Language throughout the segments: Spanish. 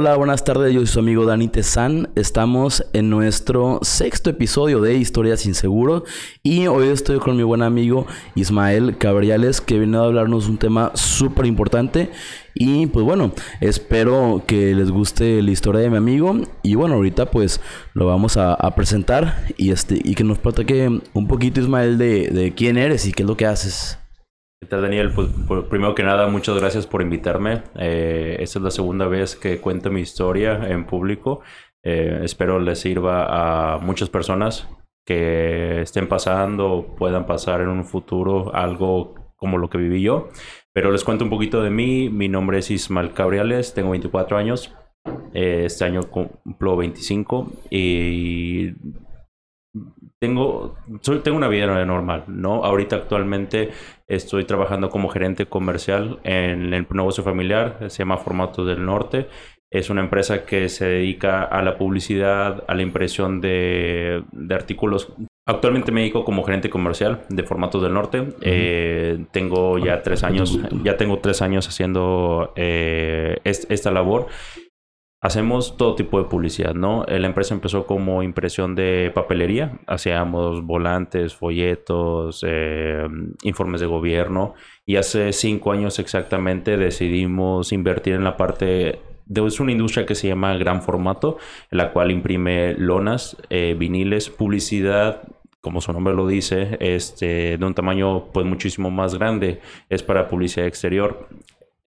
Hola, buenas tardes. Yo soy su amigo Dani Tezán. Estamos en nuestro sexto episodio de Historias sin Seguro y hoy estoy con mi buen amigo Ismael Cabriales que viene a hablarnos un tema súper importante y pues bueno, espero que les guste la historia de mi amigo y bueno, ahorita pues lo vamos a, presentar y, este, y que nos platique un poquito Ismael de, de quién eres y qué es lo que haces. ¿Qué tal, Daniel? Pues, primero que nada, muchas gracias por invitarme. Eh, esta es la segunda vez que cuento mi historia en público. Eh, espero les sirva a muchas personas que estén pasando o puedan pasar en un futuro algo como lo que viví yo. Pero les cuento un poquito de mí. Mi nombre es Ismael Cabriales, tengo 24 años. Eh, este año cumplo 25 y tengo, tengo una vida normal, ¿no? Ahorita actualmente estoy trabajando como gerente comercial en el negocio familiar, se llama Formatos del Norte. Es una empresa que se dedica a la publicidad, a la impresión de, artículos. Actualmente me dedico como gerente comercial de Formatos del Norte. Eh, tengo ya tres años, ya tengo tres años haciendo eh, esta labor Hacemos todo tipo de publicidad, ¿no? La empresa empezó como impresión de papelería, hacíamos volantes, folletos, eh, informes de gobierno y hace cinco años exactamente decidimos invertir en la parte de es una industria que se llama Gran Formato, en la cual imprime lonas, eh, viniles, publicidad, como su nombre lo dice, este, de un tamaño pues muchísimo más grande, es para publicidad exterior.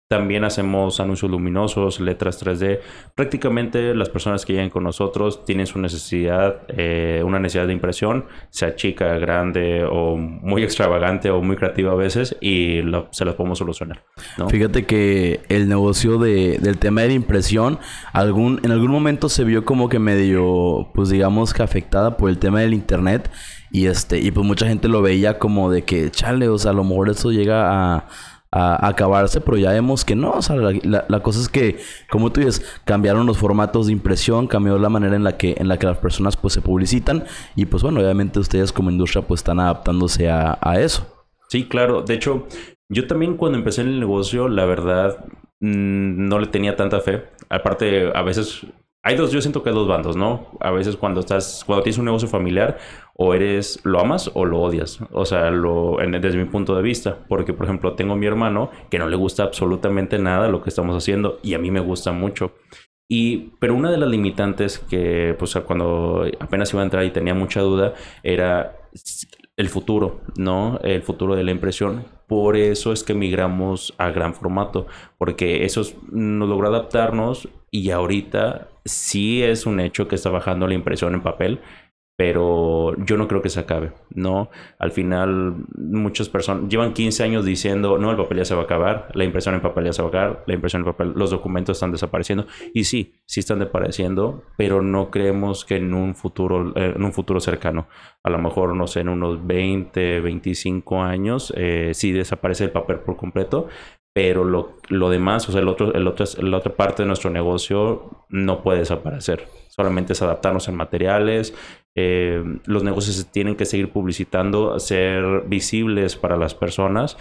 También hacemos anuncios luminosos, letras 3D. Prácticamente las personas que llegan con nosotros tienen su necesidad, eh, una necesidad de impresión, sea chica, grande o muy extravagante o muy creativa a veces y se las podemos solucionar. Fíjate que el negocio de, del tema de la impresión algún, en algún momento se vio como que medio, pues digamos que afectada por el tema del internet y este y pues mucha gente lo veía como de que, chale, o sea, a lo mejor eso llega a a, acabarse, pero ya vemos que no. O sea, la, cosa es que, como tú dices, cambiaron los formatos de impresión, cambió la manera en la que, en la que las personas pues se publicitan y pues bueno, obviamente ustedes como industria pues están adaptándose a, eso. Sí, claro. De hecho, yo también cuando empecé en el negocio, la verdad, mm, no le tenía tanta fe. Aparte, a veces hay dos, yo siento que hay dos bandos, ¿no? A veces cuando estás, cuando tienes un negocio familiar, o eres, lo amas o lo odias. O sea, lo, desde mi punto de vista. Porque, por ejemplo, tengo a mi hermano que no le gusta absolutamente nada lo que estamos haciendo y a mí me gusta mucho. Y, pero una de las limitantes que, pues, cuando apenas iba a entrar y tenía mucha duda, era el futuro, ¿no? El futuro de la impresión. Por eso es que migramos a gran formato, porque eso nos logró adaptarnos y ahorita sí es un hecho que está bajando la impresión en papel, pero yo no creo que se acabe, ¿no? Al final, muchas personas llevan 15 años diciendo, no, el papel ya se va a acabar, la impresión en papel ya se va a acabar, la impresión en papel, los documentos están desapareciendo, y sí, sí están desapareciendo, pero no creemos que en un futuro, eh, en un futuro cercano, a lo mejor, no sé, en unos 20, 25 años, eh, sí desaparece el papel por completo, pero lo, lo demás, o sea, el otro, el otro, la otra parte de nuestro negocio no puede desaparecer. Solamente es adaptarnos en materiales. Eh, los negocios tienen que seguir publicitando, ser visibles para las personas.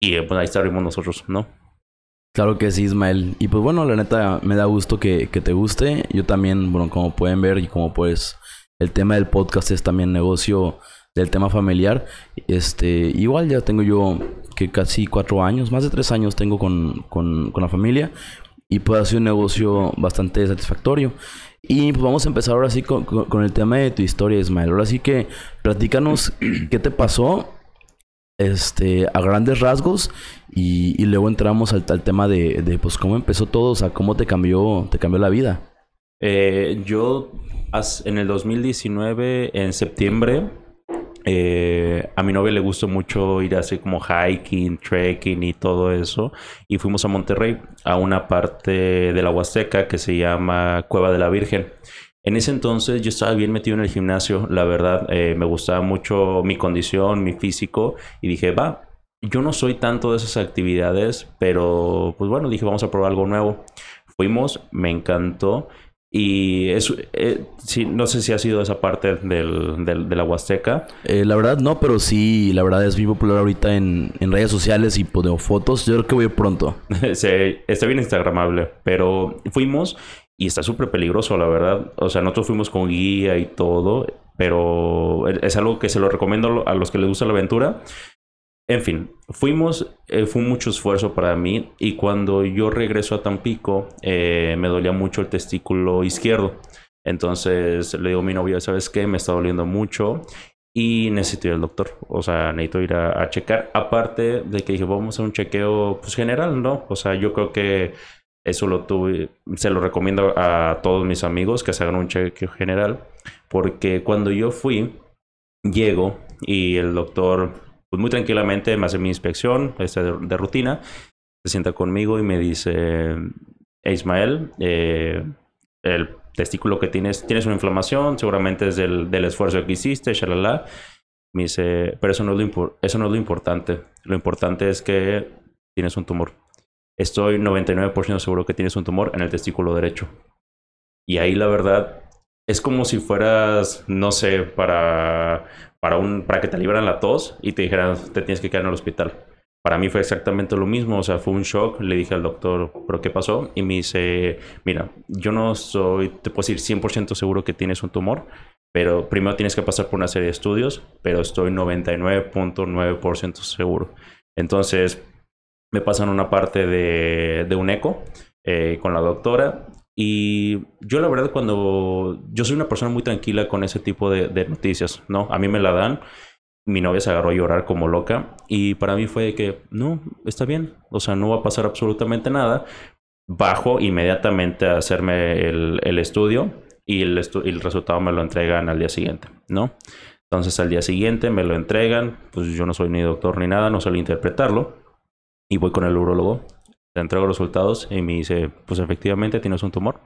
Y eh, pues ahí estaremos nosotros, ¿no? Claro que sí, Ismael. Y pues bueno, la neta me da gusto que, que te guste. Yo también, bueno, como pueden ver y como pues el tema del podcast es también negocio del tema familiar. Este, igual ya tengo yo que casi cuatro años, más de tres años tengo con, con, con la familia y puede ser un negocio bastante satisfactorio. Y pues vamos a empezar ahora sí con, con, el tema de tu historia, Ismael. Ahora sí que platícanos qué te pasó este, a grandes rasgos y, y luego entramos al, al tema de, de, pues cómo empezó todo, o sea, cómo te cambió, te cambió la vida. Eh, yo en el 2019, en septiembre, eh, a mi novia le gustó mucho ir así como hiking, trekking y todo eso. Y fuimos a Monterrey, a una parte de la Huasteca que se llama Cueva de la Virgen. En ese entonces yo estaba bien metido en el gimnasio, la verdad, eh, me gustaba mucho mi condición, mi físico, y dije, va, yo no soy tanto de esas actividades, pero pues bueno, dije, vamos a probar algo nuevo. Fuimos, me encantó Y eso, eh, sí, no sé si ha sido esa parte del, del, de la Huasteca. Eh, la verdad no, pero sí, la verdad es muy popular ahorita en, en redes sociales y pues, fotos. Yo creo que voy pronto. Se, está bien instagramable, pero fuimos y está súper peligroso, la verdad. O sea, nosotros fuimos con guía y todo, pero es algo que se lo recomiendo a los que les gusta la aventura. En fin, fuimos, eh, fue mucho esfuerzo para mí y cuando yo regreso a Tampico eh, me dolía mucho el testículo izquierdo. Entonces le digo a mi novia, ¿sabes qué? Me está doliendo mucho y necesito ir al doctor. O sea, necesito ir a, checar. Aparte de que dije, vamos a un chequeo pues, general, ¿no? O sea, yo creo que eso lo tuve, se lo recomiendo a todos mis amigos que se hagan un chequeo general. Porque cuando yo fui, llego y el doctor pues muy tranquilamente me hace mi inspección este, de, rutina, se sienta conmigo y me dice, Ismael, eh, el testículo que tienes, tienes una inflamación, seguramente es del, del esfuerzo que hiciste, shalala. Me dice, pero eso no, es lo eso no es lo importante. Lo importante es que tienes un tumor. Estoy 99% seguro que tienes un tumor en el testículo derecho. Y ahí la verdad es como si fueras, no sé, para para, un, para que te libran la tos y te dijeran, te tienes que quedar en el hospital. Para mí fue exactamente lo mismo, o sea, fue un shock. Le dije al doctor, ¿pero qué pasó? Y me dice, mira, yo no soy, te puedo decir 100% seguro que tienes un tumor, pero primero tienes que pasar por una serie de estudios, pero estoy 99.9% seguro. Entonces, me pasan una parte de, de un eco eh, con la doctora y yo la verdad cuando yo soy una persona muy tranquila con ese tipo de, noticias, ¿no? A mí me la dan, mi novia se agarró a llorar como loca y para mí fue que, no, está bien, o sea, no va a pasar absolutamente nada. Bajo inmediatamente a hacerme el, estudio y el, el resultado me lo entregan al día siguiente, ¿no? Entonces al día siguiente me lo entregan, pues yo no soy ni doctor ni nada, no suelo interpretarlo y voy con el urologo te entrego los resultados y me dice, pues efectivamente tienes un tumor,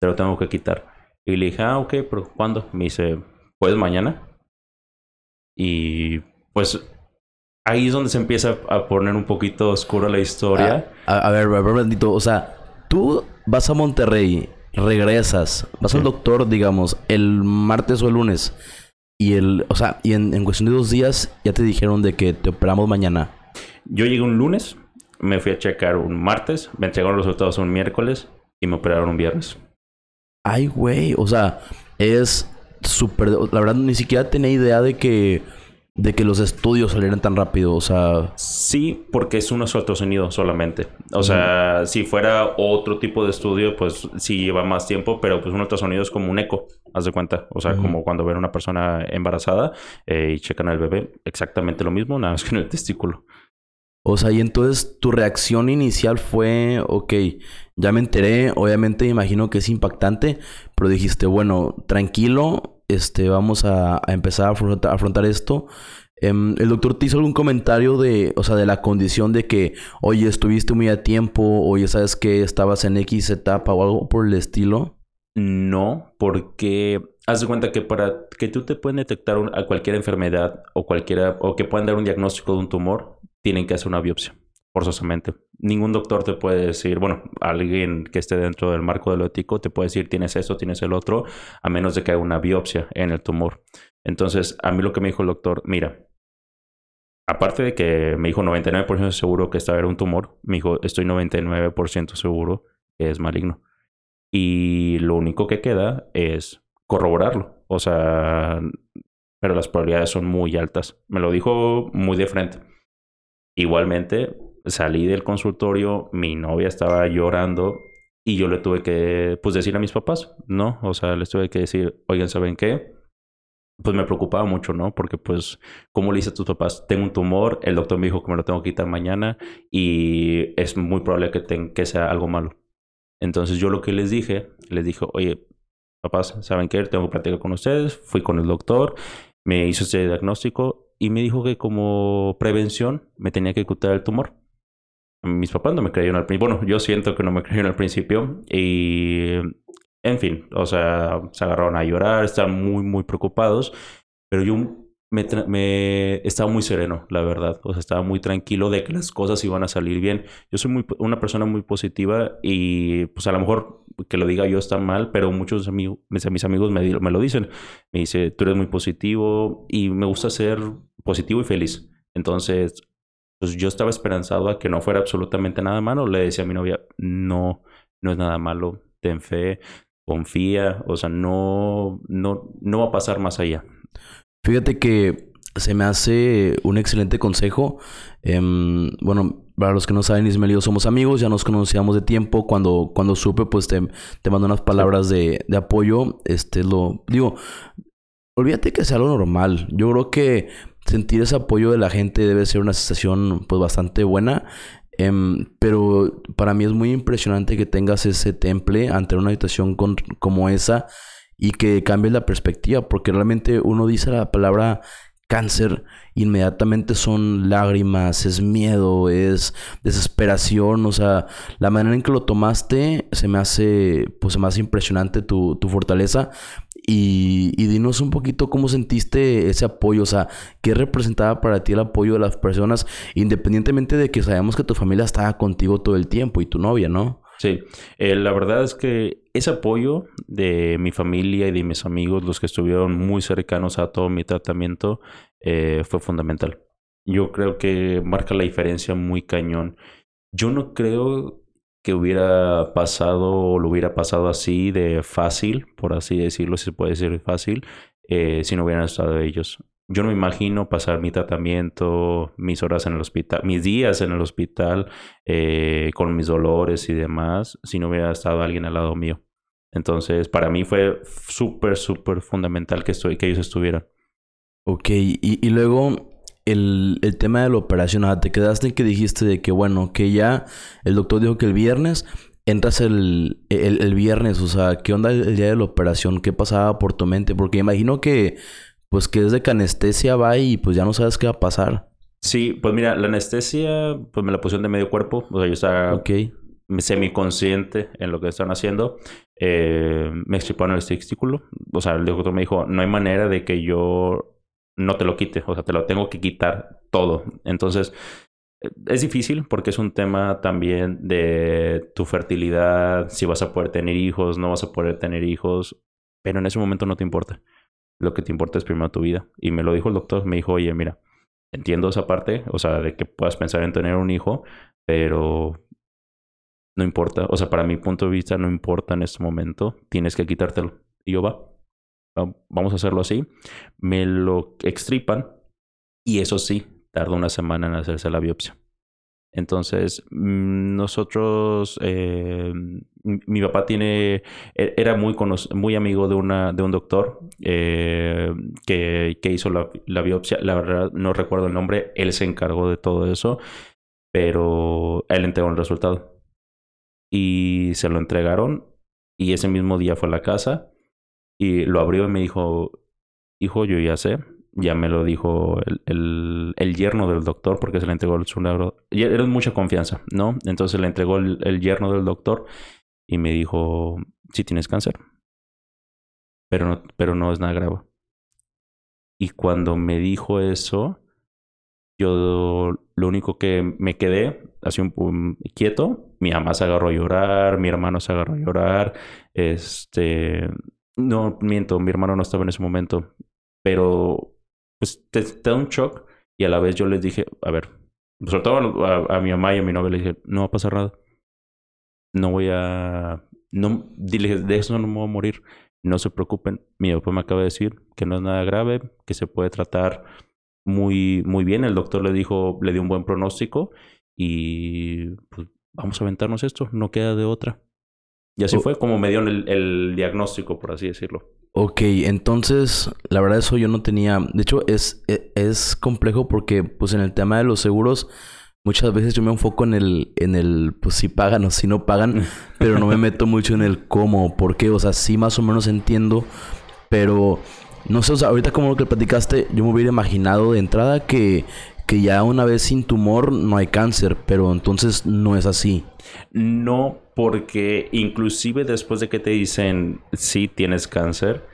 te lo tengo que quitar. Y le dije, ah, ok, pero ¿cuándo? Me dice, pues mañana. Y pues ahí es donde se empieza a poner un poquito oscura la historia. Ah, a, ver, a ver, bendito, o sea, tú vas a Monterrey, regresas, vas al doctor, digamos, el martes o el lunes. Y el, o sea, y en, en cuestión de dos días ya te dijeron de que te operamos mañana. Yo llegué un lunes, me fui a checar un martes, me entregaron los resultados un miércoles y me operaron un viernes. Ay, güey, o sea, es súper... La verdad, ni siquiera tenía idea de que... De que los estudios salieran tan rápido, o sea... Sí, porque es un ultrasonido solamente. O sea, si fuera otro tipo de estudio, pues sí lleva más tiempo, pero pues un ultrasonido es como un eco, haz de cuenta. O sea, como cuando ven a una persona embarazada eh, y checan al bebé, exactamente lo mismo, nada más que en el testículo. O sea, y entonces tu reacción inicial fue, ok, ya me enteré, obviamente me imagino que es impactante, pero dijiste, bueno, tranquilo, este, vamos a, empezar a afrontar, esto. Em, ¿El doctor te hizo algún comentario de, o sea, de la condición de que, oye, estuviste muy a tiempo, oye, sabes que estabas en X etapa o algo por el estilo? No, porque haz de cuenta que para que tú te puedas detectar a cualquier enfermedad o cualquiera, o que puedan dar un diagnóstico de un tumor, tienen que hacer una biopsia, forzosamente. Ningún doctor te puede decir, bueno, alguien que esté dentro del marco de lo ético te puede decir tienes esto, tienes el otro, a menos de que haga una biopsia en el tumor. Entonces, a mí lo que me dijo el doctor, mira, aparte de que me dijo 99% seguro que estaba era un tumor, me dijo, estoy 99% seguro que es maligno. Y lo único que queda es corroborarlo. O sea, pero las probabilidades son muy altas. Me lo dijo muy de frente. Igualmente, salí del consultorio, mi novia estaba llorando y yo le tuve que, pues, decir a mis papás, ¿no? O sea, les tuve que decir, oigan, ¿saben qué? Pues me preocupaba mucho, ¿no? Porque, pues, ¿cómo le hice a tus papás? Tengo un tumor, el doctor me dijo que me lo tengo que quitar mañana y es muy probable que, que sea algo malo. Entonces yo lo que les dije, les dije, oye, papás, ¿saben qué? Tengo que platicar con ustedes. Fui con el doctor, me hizo ese diagnóstico y me dijo que como prevención me tenía que ocultar el tumor. Mis papás no me creyeron al principio. Bueno, yo siento que no me creyeron al principio. Y, en fin, o sea, se agarraron a llorar, estaban muy, muy preocupados. Pero yo me, me, estaba muy sereno, la verdad. O sea, estaba muy tranquilo de que las cosas iban a salir bien. Yo soy muy, una persona muy positiva y pues a lo mejor que lo diga yo está mal, pero muchos amigos, mis amigos me, me lo dicen. Me dice, tú eres muy positivo y me gusta ser positivo y feliz. Entonces, pues yo estaba esperanzado a que no fuera absolutamente nada malo. Le decía a mi novia, no, no es nada malo, ten fe, confía, o sea, no, no, no va a pasar más allá. Fíjate que se me hace un excelente consejo. Em, bueno, para los que no saben, Ismael y yo somos amigos, ya nos conocíamos de tiempo. Cuando, cuando supe, pues te, te mando unas palabras de, de, apoyo. Este lo digo, olvídate que sea lo normal. Yo creo que sentir ese apoyo de la gente debe ser una sensación pues bastante buena. Em, pero para mí es muy impresionante que tengas ese temple ante una situación como esa y que cambies la perspectiva, porque realmente uno dice la palabra cáncer, inmediatamente son lágrimas, es miedo, es desesperación, o sea, la manera en que lo tomaste se me hace, pues se impresionante tu, tu fortaleza y, dinos un poquito cómo sentiste ese apoyo, o sea, qué representaba para ti el apoyo de las personas, independientemente de que sabemos que tu familia estaba contigo todo el tiempo y tu novia, ¿no? Sí, eh, la verdad es que ese apoyo de mi familia y de mis amigos, los que estuvieron muy cercanos a todo mi tratamiento, eh, fue fundamental. Yo creo que marca la diferencia muy cañón. Yo no creo que hubiera pasado o lo hubiera pasado así de fácil, por así decirlo, si se puede decir fácil, eh, si no hubieran estado ellos. Yo no me imagino pasar mi tratamiento, mis horas en el hospital, mis días en el hospital, eh, con mis dolores y demás, si no hubiera estado alguien al lado mío. Entonces, para mí fue súper, súper fundamental que, estoy, que ellos estuvieran. Ok, y, y luego el, el, tema de la operación, te quedaste en que dijiste de que, bueno, que ya el doctor dijo que el viernes entras el, el, el viernes, o sea, ¿qué onda el, día de la operación? ¿Qué pasaba por tu mente? Porque imagino que pues que desde que anestesia va y pues ya no sabes qué va a pasar. Sí, pues mira, la anestesia, pues me la pusieron de medio cuerpo. O sea, yo estaba okay. semiconsciente en lo que están haciendo. Eh, me extirparon el testículo. O sea, el doctor me dijo, no hay manera de que yo no te lo quite. O sea, te lo tengo que quitar todo. Entonces, eh, es difícil porque es un tema también de tu fertilidad, si vas a poder tener hijos, no vas a poder tener hijos, pero en ese momento no te importa lo que te importa es primero tu vida. Y me lo dijo el doctor, me dijo, oye, mira, entiendo esa parte, o sea, de que puedas pensar en tener un hijo, pero no importa, o sea, para mi punto de vista no importa en este momento, tienes que quitártelo. Y yo va, vamos a hacerlo así. Me lo extripan y eso sí, tarda una semana en hacerse la biopsia. Entonces, mm, nosotros, eh, mi papá tiene, e, era muy, muy amigo de, una, de un doctor eh, que, que, hizo la, la, biopsia. La verdad, no recuerdo el nombre. Él se encargó de todo eso, pero él entregó el resultado. Y se lo entregaron y ese mismo día fue a la casa y lo abrió y me dijo, hijo, yo ya sé, ya me lo dijo el, el, el, yerno del doctor porque se le entregó el y Era mucha confianza, ¿no? Entonces le entregó el, el, yerno del doctor y me dijo, sí tienes cáncer, pero no, pero no es nada grave. Y cuando me dijo eso, yo lo único que me quedé así un, quieto, mi mamá se agarró a llorar, mi hermano se agarró a llorar, este, no miento, mi hermano no estaba en ese momento, pero pues te, da un shock y a la vez yo les dije, a ver, sobre todo a, mi mamá y a mi novia le dije, no va a pasar nada. No voy a... No, dile, de eso no me voy a morir. No se preocupen. Mi papá me acaba de decir que no es nada grave, que se puede tratar muy, muy bien. El doctor le dijo, le dio un buen pronóstico y pues vamos a aventarnos esto. No queda de otra. Y así fue como me dio el, el diagnóstico, por así decirlo. Ok, entonces, la verdad eso yo no tenía. De hecho, es, e, es, complejo porque, pues, en el tema de los seguros, muchas veces yo me enfoco en el, en el, pues, si pagan o si no pagan, pero no me meto mucho en el cómo, por qué. O sea, sí más o menos entiendo, pero no sé, o sea, ahorita como lo que platicaste, yo me hubiera imaginado de entrada que, que ya una vez sin tumor no hay cáncer, pero entonces no es así. No, porque inclusive después de que te dicen sí tienes cáncer,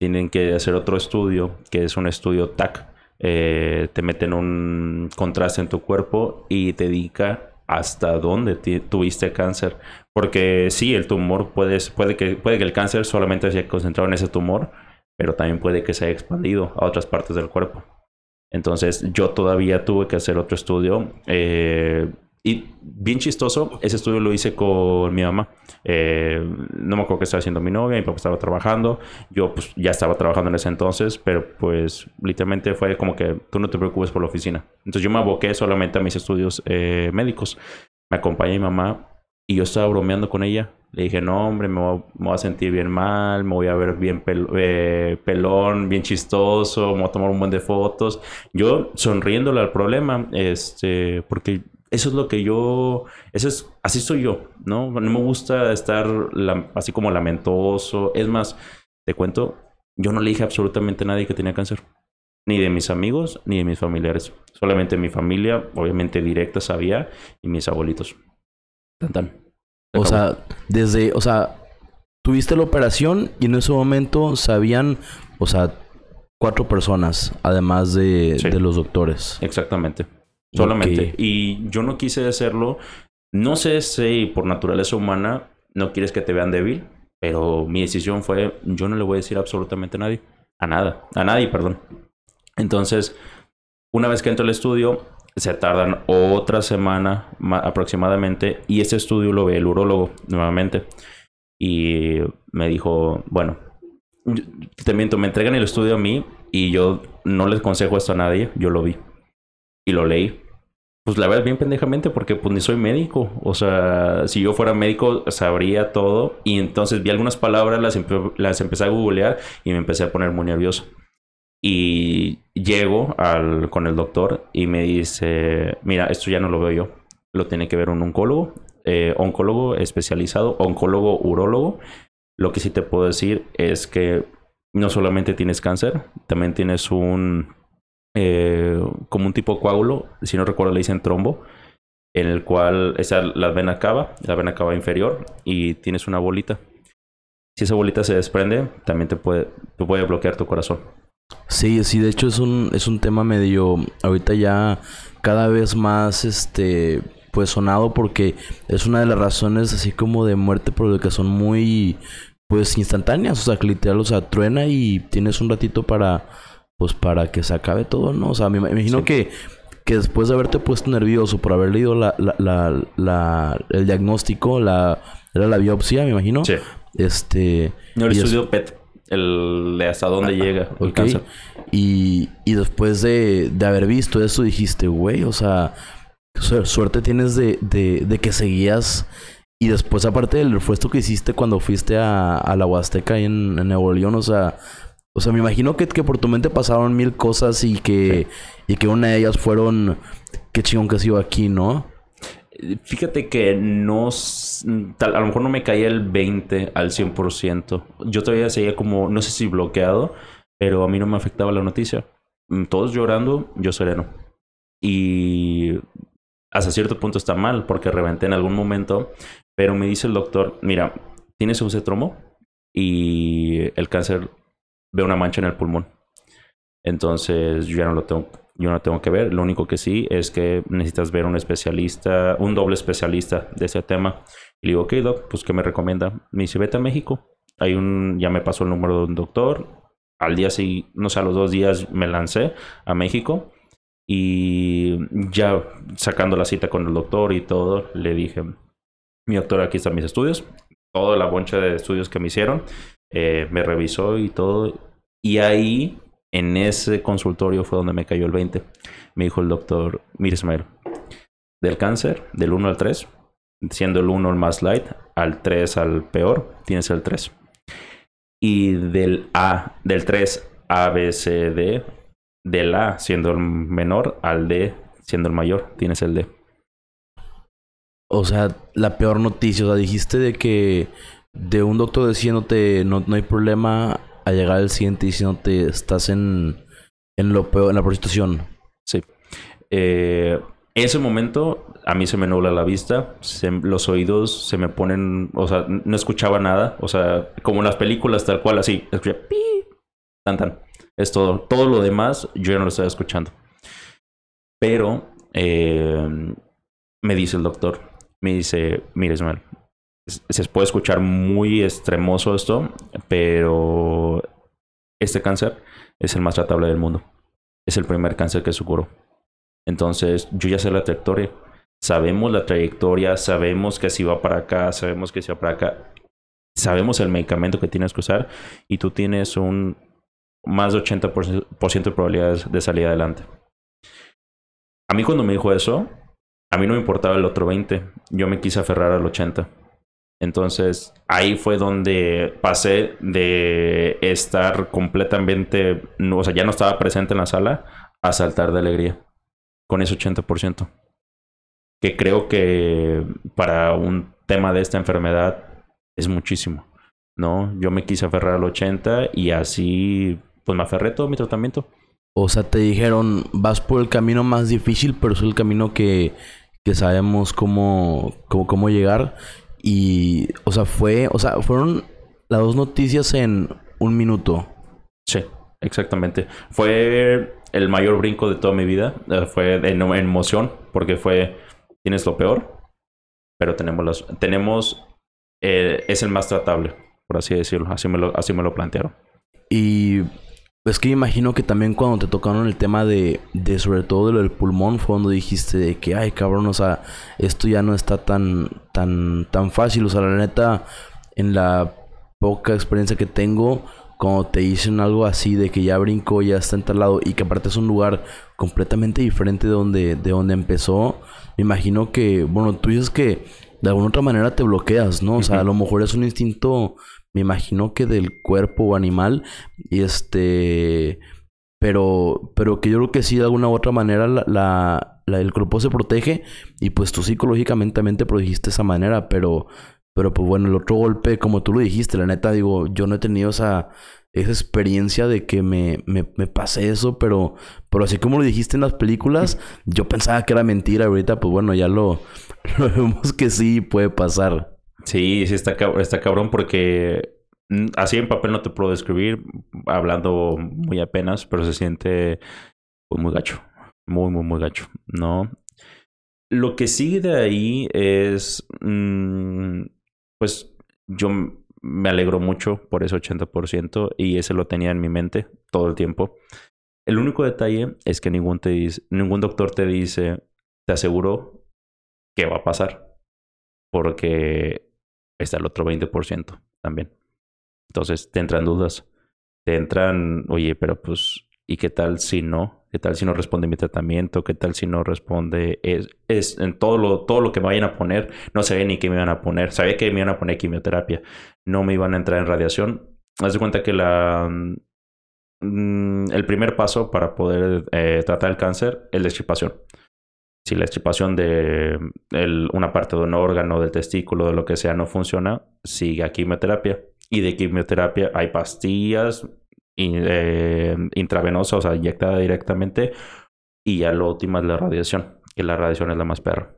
tienen que hacer otro estudio, que es un estudio TAC, eh, te meten un contraste en tu cuerpo y te indica hasta dónde tuviste cáncer. Porque sí, el tumor puede, puede, que, puede que el cáncer solamente se haya concentrado en ese tumor, pero también puede que se haya expandido a otras partes del cuerpo. Entonces yo todavía tuve que hacer otro estudio. Eh, y bien chistoso, ese estudio lo hice con mi mamá. Eh, no me acuerdo qué estaba haciendo mi novia, mi papá estaba trabajando. Yo pues ya estaba trabajando en ese entonces, pero pues literalmente fue como que tú no te preocupes por la oficina. Entonces yo me aboqué solamente a mis estudios eh, médicos. Me acompañé mi mamá y yo estaba bromeando con ella. Le dije, no, hombre, me voy, a sentir bien mal, me voy a ver bien eh, pelón, bien chistoso, me voy a tomar un buen de fotos. Yo sonriéndole al problema, este, porque eso es lo que yo, eso es, así soy yo, ¿no? No me gusta estar así como lamentoso. Es más, te cuento, yo no le dije absolutamente a nadie que tenía cáncer. Ni de mis amigos, ni de mis familiares. Solamente mi familia, obviamente directa, sabía, y mis abuelitos. Tan, tan. O sea, desde, o sea, tuviste la operación y en ese momento sabían, o sea, cuatro personas, además de, de los doctores. Exactamente. Solamente. Y yo no quise hacerlo. No sé si por naturaleza humana no quieres que te vean débil, pero mi decisión fue, yo no le voy a decir absolutamente a nadie. A nada. A nadie, perdón. Entonces, una vez que entro al estudio, se tardan otra semana aproximadamente y ese estudio lo ve el urólogo nuevamente. Y me dijo, bueno, te miento, me entregan el estudio a mí y yo no les consejo esto a nadie, yo lo vi y lo leí. Pues la verdad, bien pendejamente, porque pues ni soy médico. O sea, si yo fuera médico, sabría todo. Y entonces vi algunas palabras, las, las empecé a googlear y me empecé a poner muy nervioso. Y llego al, con el doctor y me dice, mira, esto ya no lo veo yo. Lo tiene que ver un oncólogo, eh, oncólogo especializado, oncólogo urólogo. Lo que sí te puedo decir es que no solamente tienes cáncer, también tienes un eh, como un tipo coágulo, si no recuerdo le dicen trombo, en el cual esa la vena cava, la vena cava inferior, y tienes una bolita. Si esa bolita se desprende, también te puede, te puede bloquear tu corazón. Sí, sí, de hecho es un, es un tema medio, ahorita ya cada vez más, este, pues sonado porque es una de las razones así como de muerte que son muy, pues instantáneas, o sea, que literal, o sea, truena y tienes un ratito para pues para que se acabe todo, ¿no? O sea, me, imagino que, que después de haberte puesto nervioso por haber leído la, la, la, el diagnóstico, la, era la biopsia, me imagino. Sí. Este. No, el estudio PET, el de hasta dónde llega el cáncer. Y, y después de, de haber visto eso, dijiste, güey, o sea, suerte tienes de, de, de que seguías. Y después, aparte del refuerzo que hiciste cuando fuiste a, a la Huasteca en, en Nuevo León, o sea, o sea, me imagino que, que por tu mente pasaron mil cosas y que, y que una de ellas fueron, qué chingón que ha sido aquí, ¿no? Fíjate que no, a lo mejor no me caía el 20 al 100%. Yo todavía seguía como, no sé si bloqueado, pero a mí no me afectaba la noticia. Mm, todos llorando, yo sereno. Y hasta cierto punto está mal porque reventé en algún momento, pero me dice el doctor, mira, tienes un cetromo y el cáncer veo una mancha en el pulmón. Entonces yo ya no lo tengo, yo no tengo que ver. Lo único que sí es que necesitas ver un especialista, un doble especialista de ese tema. Y le digo, ok, doc, pues ¿qué me recomienda? Me dice, vete a México. Hay un, ya me pasó el número de un doctor. Al día sí, no sé, a los dos días me lancé a México. Y ya sacando la cita con el doctor y todo, le dije, mi doctor, aquí están mis estudios. Toda la boncha de estudios que me hicieron. Eh, me revisó y todo. Y ahí, en ese consultorio, fue donde me cayó el 20. Me dijo el doctor, mire Ismael, del cáncer, del 1 al 3, siendo el 1 el más light, al 3 al peor, tienes el 3. Y del A, del 3 A, B, C, D, del A siendo el menor al D siendo el mayor, tienes el D. O sea, la peor noticia, o sea, dijiste de que de un doctor diciéndote no, no hay problema a llegar al siguiente diciéndote estás en, en lo peor, en la peor situación. Sí. Eh, ese momento a mí se me nubla la vista, los oídos se me ponen, o sea, no escuchaba nada, o sea, como en las películas tal cual, así, escuché pi, Tan, tan. Es todo. Todo lo demás yo ya no lo estaba escuchando. Pero eh, me dice el doctor, me dice, mire Ismael, se puede escuchar muy extremoso esto, pero este cáncer es el más tratable del mundo. Es el primer cáncer que se curó. Entonces, yo ya sé la trayectoria. Sabemos la trayectoria, sabemos que si va para acá, sabemos que si va para acá. Sabemos el medicamento que tienes que usar y tú tienes un más de 80% de probabilidades de salir adelante. A mí cuando me dijo eso, a mí no me importaba el otro 20, yo me quise aferrar al 80. Entonces ahí fue donde pasé de estar completamente, o sea, ya no estaba presente en la sala, a saltar de alegría con ese 80%. Que creo que para un tema de esta enfermedad es muchísimo, ¿no? Yo me quise aferrar al 80 y así, pues me aferré todo mi tratamiento. O sea, te dijeron, vas por el camino más difícil, pero es el camino que, que sabemos cómo, cómo, cómo llegar. Y, o sea, fue, o sea, fueron las dos noticias en un minuto. Sí, exactamente. Fue el mayor brinco de toda mi vida. Eh, fue en, emoción, porque fue, tienes lo peor, pero tenemos los, tenemos, eh, es el más tratable, por así decirlo. Así me lo, así me lo plantearon. Y es que imagino que también cuando te tocaron el tema de, de sobre todo de lo del pulmón, fue cuando dijiste de que, ay, cabrón, o sea, esto ya no está tan, tan, tan fácil. O sea, la neta, en la poca experiencia que tengo, cuando te dicen algo así de que ya brincó, ya está instalado y que aparte es un lugar completamente diferente de donde, de donde empezó, me imagino que, bueno, tú dices que de alguna otra manera te bloqueas, ¿no? O sea, a lo mejor es un instinto me imagino que del cuerpo animal. Y este. Pero, pero que yo creo que sí, de alguna u otra manera, la, el cuerpo se protege. Y pues tú psicológicamente también te protegiste de esa manera. Pero, pero pues bueno, el otro golpe, como tú lo dijiste, la neta, digo, yo no he tenido esa, esa experiencia de que me, me, me pase eso, pero, pero así como lo dijiste en las películas, yo pensaba que era mentira. Ahorita, pues bueno, ya lo, lo vemos que sí puede pasar. Sí, sí, está, está cabrón porque mm, así en papel no te puedo describir, hablando muy apenas, pero se siente pues, muy gacho. Muy, muy, muy gacho, ¿no? Lo que sigue de ahí es, mm, pues yo me alegro mucho por ese 80% y ese lo tenía en mi mente todo el tiempo. El único detalle es que ningún, te dice, ningún doctor te dice, te aseguro que va a pasar. Porque está el otro 20% también. Entonces te entran dudas, te entran, oye, pero pues, ¿y qué tal si no? ¿Qué tal si no responde mi tratamiento? ¿Qué tal si no responde? Es, es en todo lo, todo lo que me vayan a poner, no sabía ni qué me iban a poner. Sabía que me iban a poner quimioterapia, no me iban a entrar en radiación. Haz de cuenta que la, mm, el primer paso para poder eh, tratar el cáncer es la extirpación si la extirpación de una parte de un órgano, del testículo, de lo que sea, no funciona, sigue a quimioterapia. Y de quimioterapia hay pastillas eh, intravenosas, o sea, inyectada directamente. Y ya lo último es la radiación, que la radiación es la más perra.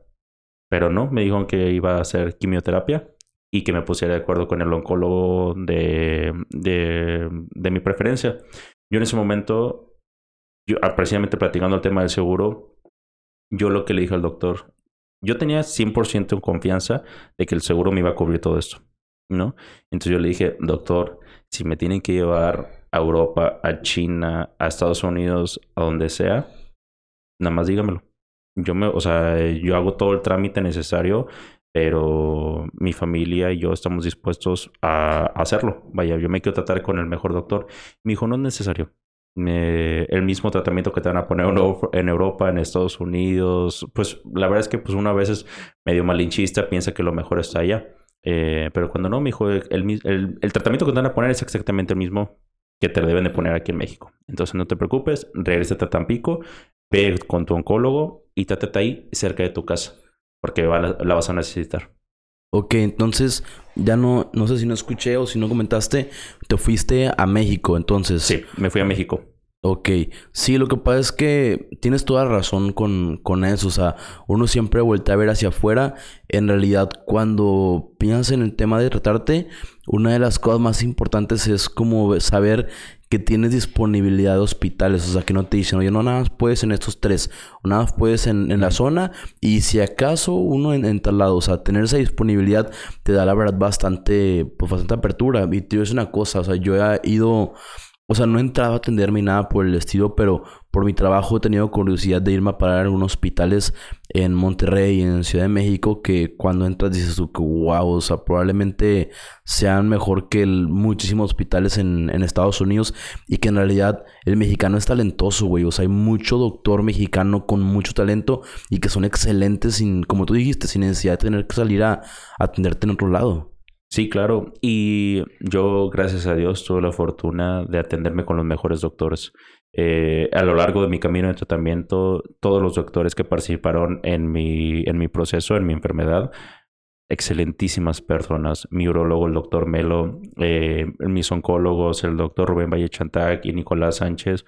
Pero no, me dijeron que iba a hacer quimioterapia y que me pusiera de acuerdo con el oncólogo de, de, de mi preferencia. Yo en ese momento, yo, ah, precisamente platicando el tema del seguro, yo lo que le dije al doctor, yo tenía 100% en confianza de que el seguro me iba a cubrir todo esto, ¿no? Entonces yo le dije, doctor, si me tienen que llevar a Europa, a China, a Estados Unidos, a donde sea, nada más dígamelo. Yo me, o sea, yo hago todo el trámite necesario, pero mi familia y yo estamos dispuestos a hacerlo. Vaya, yo me quiero tratar con el mejor doctor. Me dijo, no es necesario el mismo tratamiento que te van a poner en Europa, en Estados Unidos. Pues la verdad es que pues una vez es medio malinchista, piensa que lo mejor está allá. Eh, pero cuando no, me dijo, el, el, tratamiento que te van a poner es exactamente el mismo que te deben de poner aquí en México. Entonces no te preocupes, regresa a Tampico, ve con tu oncólogo y trátate ahí cerca de tu casa, porque la vas a necesitar. Ok, entonces ya no, no sé si no escuché o si no comentaste, te fuiste a México, entonces. Sí, me fui a México. Ok, sí, lo que pasa es que tienes toda razón con, con eso, o sea, uno siempre vuelve a ver hacia afuera, en realidad cuando piensas en el tema de tratarte, una de las cosas más importantes es como saber que tienes disponibilidad de hospitales. O sea, que no te dicen, oye, no, nada más puedes en estos tres. O nada más puedes en, en la zona. Y si acaso uno en, en, tal lado. O sea, tener esa disponibilidad te da la verdad bastante, pues bastante apertura. Y te digo, es una cosa. O sea, yo he ido o sea, no he entrado a atenderme nada por el estilo, pero por mi trabajo he tenido curiosidad de irme a parar a algunos hospitales en Monterrey y en Ciudad de México que cuando entras dices que wow, o sea, probablemente sean mejor que muchísimos hospitales en, en, Estados Unidos y que en realidad el mexicano es talentoso, güey. O sea, hay mucho doctor mexicano con mucho talento y que son excelentes sin, como tú dijiste, sin necesidad de tener que salir a atenderte en otro lado. Sí, claro. Y yo, gracias a Dios, tuve la fortuna de atenderme con los mejores doctores. Eh, a lo largo de mi camino de tratamiento, todos los doctores que participaron en mi, en mi proceso, en mi enfermedad, excelentísimas personas. Mi urologo, el doctor Melo, eh, mis oncólogos, el doctor Rubén Valle Chantac y Nicolás Sánchez.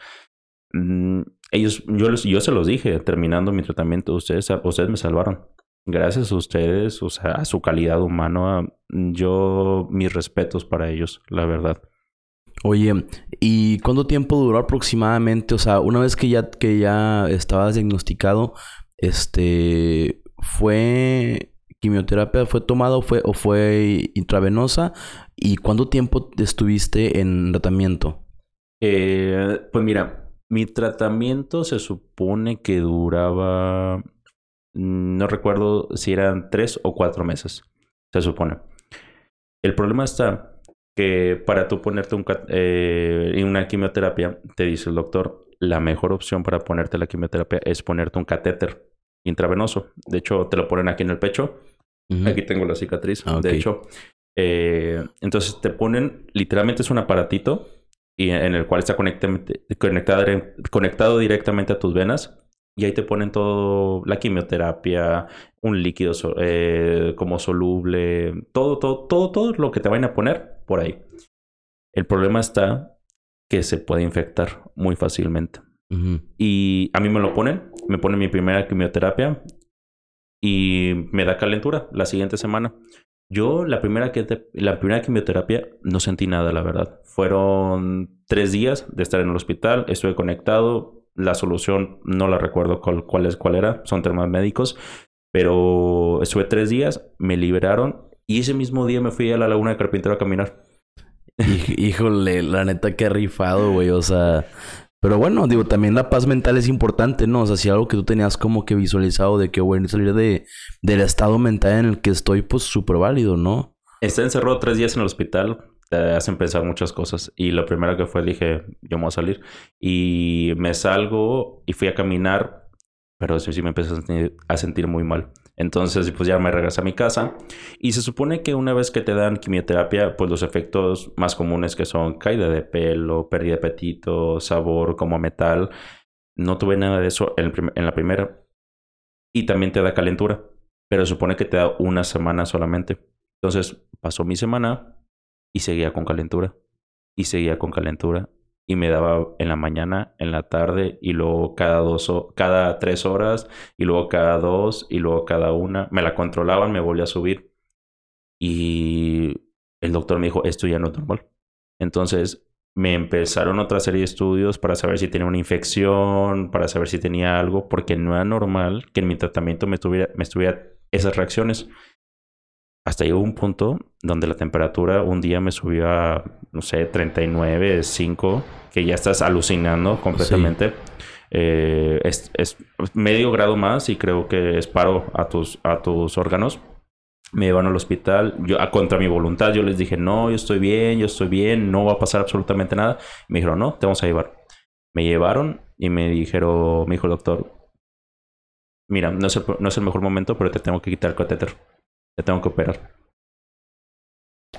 Mm, ellos, yo, yo se los dije terminando mi tratamiento, ustedes, ustedes me salvaron gracias a ustedes, o sea, a su calidad humana, yo mis respetos para ellos, la verdad. Oye, ¿y cuánto tiempo duró aproximadamente? O sea, una vez que ya, que ya estabas diagnosticado, este, ¿fue quimioterapia? ¿Fue tomada o fue, o fue intravenosa? ¿Y cuánto tiempo estuviste en tratamiento? Eh, pues mira, mi tratamiento se supone que duraba no recuerdo si eran tres o cuatro meses, se supone. El problema está que para tú ponerte un, eh, una quimioterapia, te dice el doctor, la mejor opción para ponerte la quimioterapia es ponerte un catéter intravenoso. De hecho, te lo ponen aquí en el pecho. Aquí tengo la cicatriz. Ah, de hecho, eh, entonces te ponen, literalmente es un aparatito y en el cual está conectado, conectado directamente a tus venas y ahí te ponen todo, la quimioterapia, un líquido eh, como soluble, todo, todo, todo, todo lo que te vayan a poner por ahí. El problema está que se puede infectar muy fácilmente. Y a mí me lo ponen, me ponen mi primera quimioterapia y me da calentura la siguiente semana. Yo la primera, que la primera quimioterapia no sentí nada, la verdad. Fueron tres días de estar en el hospital, estuve conectado, la solución no la recuerdo cuál, cuál, es, cuál era, son temas médicos, pero estuve tres días, me liberaron y ese mismo día me fui a la laguna de Carpintero a caminar. Híjole, la neta que rifado, güey, o sea... Pero bueno, digo, también la paz mental es importante, ¿no? O sea, si algo que tú tenías como que visualizado de que, bueno, salir de, del estado mental en el que estoy, pues súper válido, ¿no? Está encerrado tres días en el hospital, te hacen pensar muchas cosas. Y lo primero que fue, dije, yo me voy a salir. Y me salgo y fui a caminar, pero eso sí me empecé a sentir, muy mal. Entonces, pues ya me regresé a mi casa. Y se supone que una vez que te dan quimioterapia, pues los efectos más comunes que son caída de pelo, pérdida de apetito, sabor como metal. No tuve nada de eso en, en la primera. Y también te da calentura. Pero se supone que te da una semana solamente. Entonces, pasó mi semana y seguía con calentura y seguía con calentura y me daba en la mañana, en la tarde y luego cada dos, cada tres horas y luego cada dos y luego cada una. Me la controlaban, me volvía a subir y el doctor me dijo, esto ya no es normal. Entonces me empezaron otra serie de estudios para saber si tenía una infección, para saber si tenía algo, porque no era normal que en mi tratamiento me estuviera, me estuviera esas reacciones hasta llegó un punto donde la temperatura un día me subió a, no sé, 39, 5, que ya estás alucinando completamente. Eh, es, medio grado más y creo que es paro a tus, a tus órganos. Me llevaron al hospital, yo a contra mi voluntad, yo les dije, no, yo estoy bien, yo estoy bien, no va a pasar absolutamente nada. Me dijeron, no, te vamos a llevar. Me llevaron y me dijeron, me dijo el doctor, mira, no es el, no es el mejor momento, pero te tengo que quitar el catéter te tengo que operar.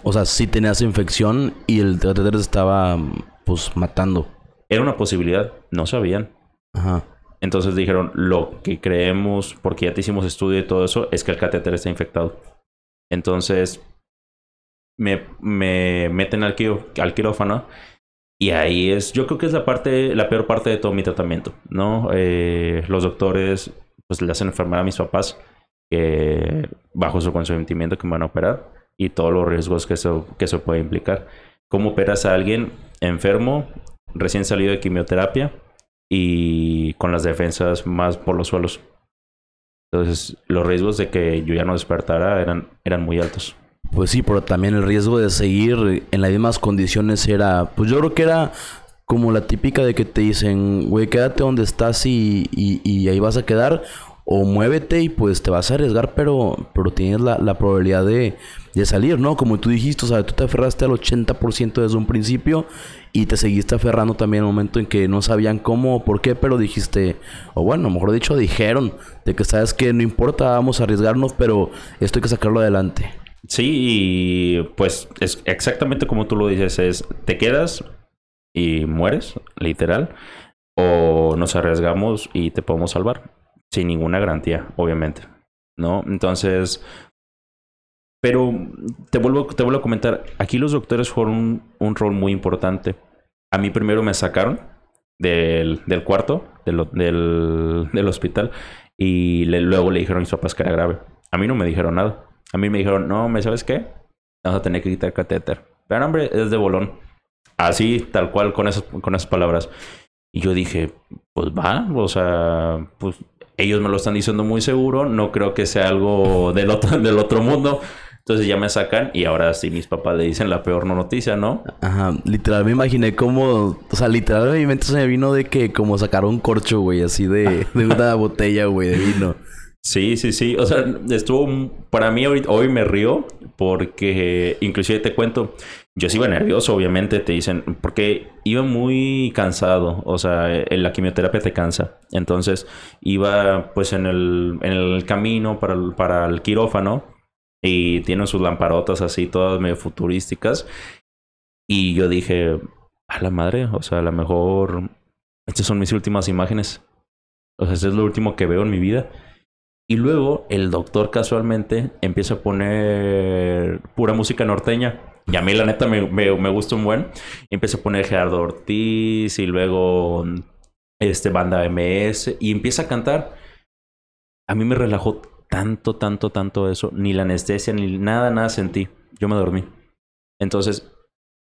O sea, sí tenías infección y el catéter estaba, pues, matando. Era una posibilidad, no sabían. Ajá. Entonces dijeron, lo que creemos, porque ya te hicimos estudio y todo eso, es que el catéter está infectado. Entonces, me, me meten al, al quirófano y ahí es, yo creo que es la parte, la peor parte de todo mi tratamiento, ¿no? Eh, los doctores, pues, le hacen enfermar a mis papás que bajo su consentimiento que me van a operar y todos los riesgos que eso, que eso puede implicar. ¿Cómo operas a alguien enfermo recién salido de quimioterapia y con las defensas más por los suelos. Entonces, los riesgos de que yo ya no despertara eran, eran muy altos. Pues sí, pero también el riesgo de seguir en las mismas condiciones era, pues yo creo que era como la típica de que te dicen, güey, quédate donde estás y, y, ahí vas a quedar, o muévete y pues te vas a arriesgar, pero, pero tienes la, la probabilidad de, de, salir, ¿no? Como tú dijiste, o sea, tú te aferraste al 80% desde un principio y te seguiste aferrando también en el momento en que no sabían cómo o por qué, pero dijiste, o bueno, mejor dicho, dijeron de que sabes que no importa, vamos a arriesgarnos, pero esto hay que sacarlo adelante. Sí, y pues es exactamente como tú lo dices, es te quedas y mueres, literal, o nos arriesgamos y te podemos salvar, sin ninguna garantía, obviamente, ¿no? Entonces, pero te vuelvo, te vuelvo a comentar, aquí los doctores fueron un, rol muy importante. A mí primero me sacaron del, del cuarto, del, del, hospital, y luego le dijeron a mis papás que era grave. A mí no me dijeron nada. A mí me dijeron, no, ¿me sabes qué? Vamos a tener que quitar catéter. Pero hombre, es de bolón. Así, tal cual, con esas, con esas palabras. Y yo dije, pues va, o sea, pues ellos me lo están diciendo muy seguro, no creo que sea algo del otro, del otro mundo. Entonces ya me sacan y ahora sí mis papás le dicen la peor no noticia, ¿no? Ajá, literal me imaginé como, o sea, literal se me vino de que como sacaron un corcho, güey, así de, de una botella, güey, de vino. Sí, sí, sí. O sea, estuvo. Para mí hoy, hoy me río porque, inclusive te cuento, yo sí iba nervioso, obviamente, te dicen, porque iba muy cansado. O sea, en la quimioterapia te cansa. Entonces, iba pues en el, en el camino para el, para el quirófano y tienen sus lamparotas así, todas medio futurísticas. Y yo dije, a la madre, o sea, a lo mejor estas son mis últimas imágenes. O sea, este es lo último que veo en mi vida. Y luego el doctor casualmente empieza a poner pura música norteña. Y a mí la neta me, me, gusta un buen. Empieza a poner Gerardo Ortiz y luego este, banda MS. Y empieza a cantar. A mí me relajó tanto, tanto, tanto eso. Ni la anestesia, ni nada, nada sentí. Yo me dormí. Entonces,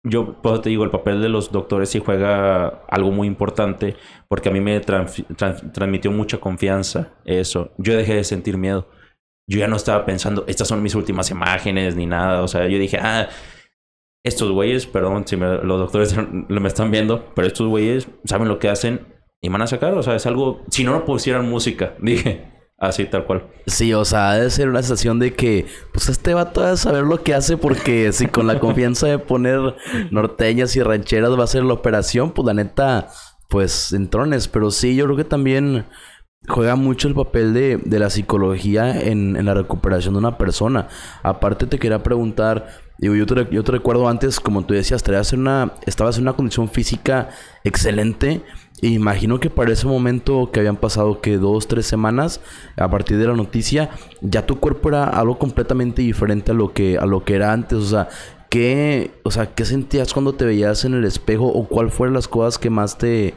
yo pues te digo, el papel de los doctores sí juega algo muy importante porque a mí me transmitió mucha confianza eso. Yo dejé de sentir miedo. Yo ya no estaba pensando, estas son mis últimas imágenes ni nada. O sea, yo dije, ah, estos güeyes, perdón si los doctores lo me están viendo, pero estos güeyes saben lo que hacen y van a sacar. O sea, es algo, si no, no pusieran música, dije. Así, tal cual. Sí, o sea, debe ser una sensación de que, pues este vato a saber lo que hace, porque si con la confianza de poner norteñas y rancheras va a ser la operación, pues la neta, pues entrones. Pero sí, yo creo que también juega mucho el papel de, de la psicología en, en, la recuperación de una persona. Aparte, te quería preguntar, digo, yo te, yo te recuerdo antes, como tú decías, en una, estabas en una condición física excelente imagino que para ese momento que habían pasado que dos, tres semanas a partir de la noticia, ya tu cuerpo era algo completamente diferente a lo que, a lo que era antes. O sea, ¿qué, o sea, ¿qué sentías cuando te veías en el espejo? ¿O cuál fueron las cosas que más te,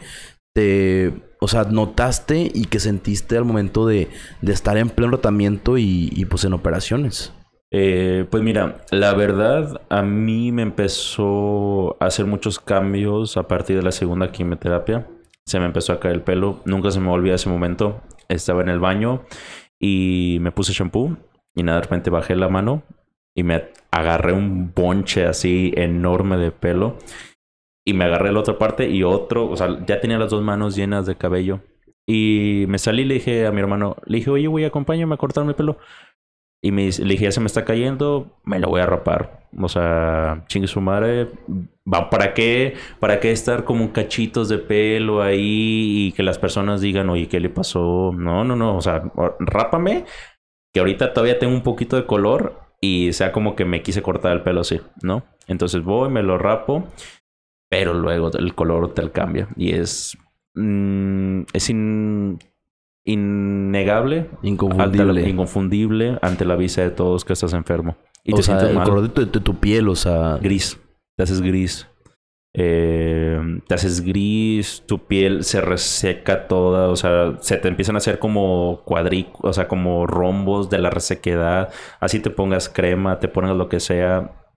te o sea, notaste y que sentiste al momento de, de estar en pleno tratamiento y, y pues en operaciones? Eh, pues mira, la verdad a mí me empezó a hacer muchos cambios a partir de la segunda quimioterapia se me empezó a caer el pelo. Nunca se me olvida ese momento. Estaba en el baño y me puse shampoo y nada, de repente bajé la mano y me agarré un bonche así enorme de pelo y me agarré la otra parte y otro, o sea, ya tenía las dos manos llenas de cabello. Y me salí y le dije a mi hermano, le dije, oye, güey, acompáñame a cortar mi pelo. Y me, le dije, ya se me está cayendo, me lo voy a rapar. O sea, chingue su madre. ¿Para qué? ¿Para qué estar como cachitos de pelo ahí y que las personas digan, oye, ¿qué le pasó? No, no, no. O sea, rápame, que ahorita todavía tengo un poquito de color y sea como que me quise cortar el pelo así, ¿no? Entonces voy, me lo rapo, pero luego el color te cambia. Y es. Mm, es in, innegable, inconfundible. Ante inconfundible ante la vista de todos que estás enfermo. Y te sientes el color de tu, piel, o sea... Gris. Te haces gris. Eh, te haces gris, tu piel se reseca toda, o sea, se te empiezan a hacer como cuadrículos, o sea, como rombos de la resequedad. Así te pongas crema, te pones lo que sea,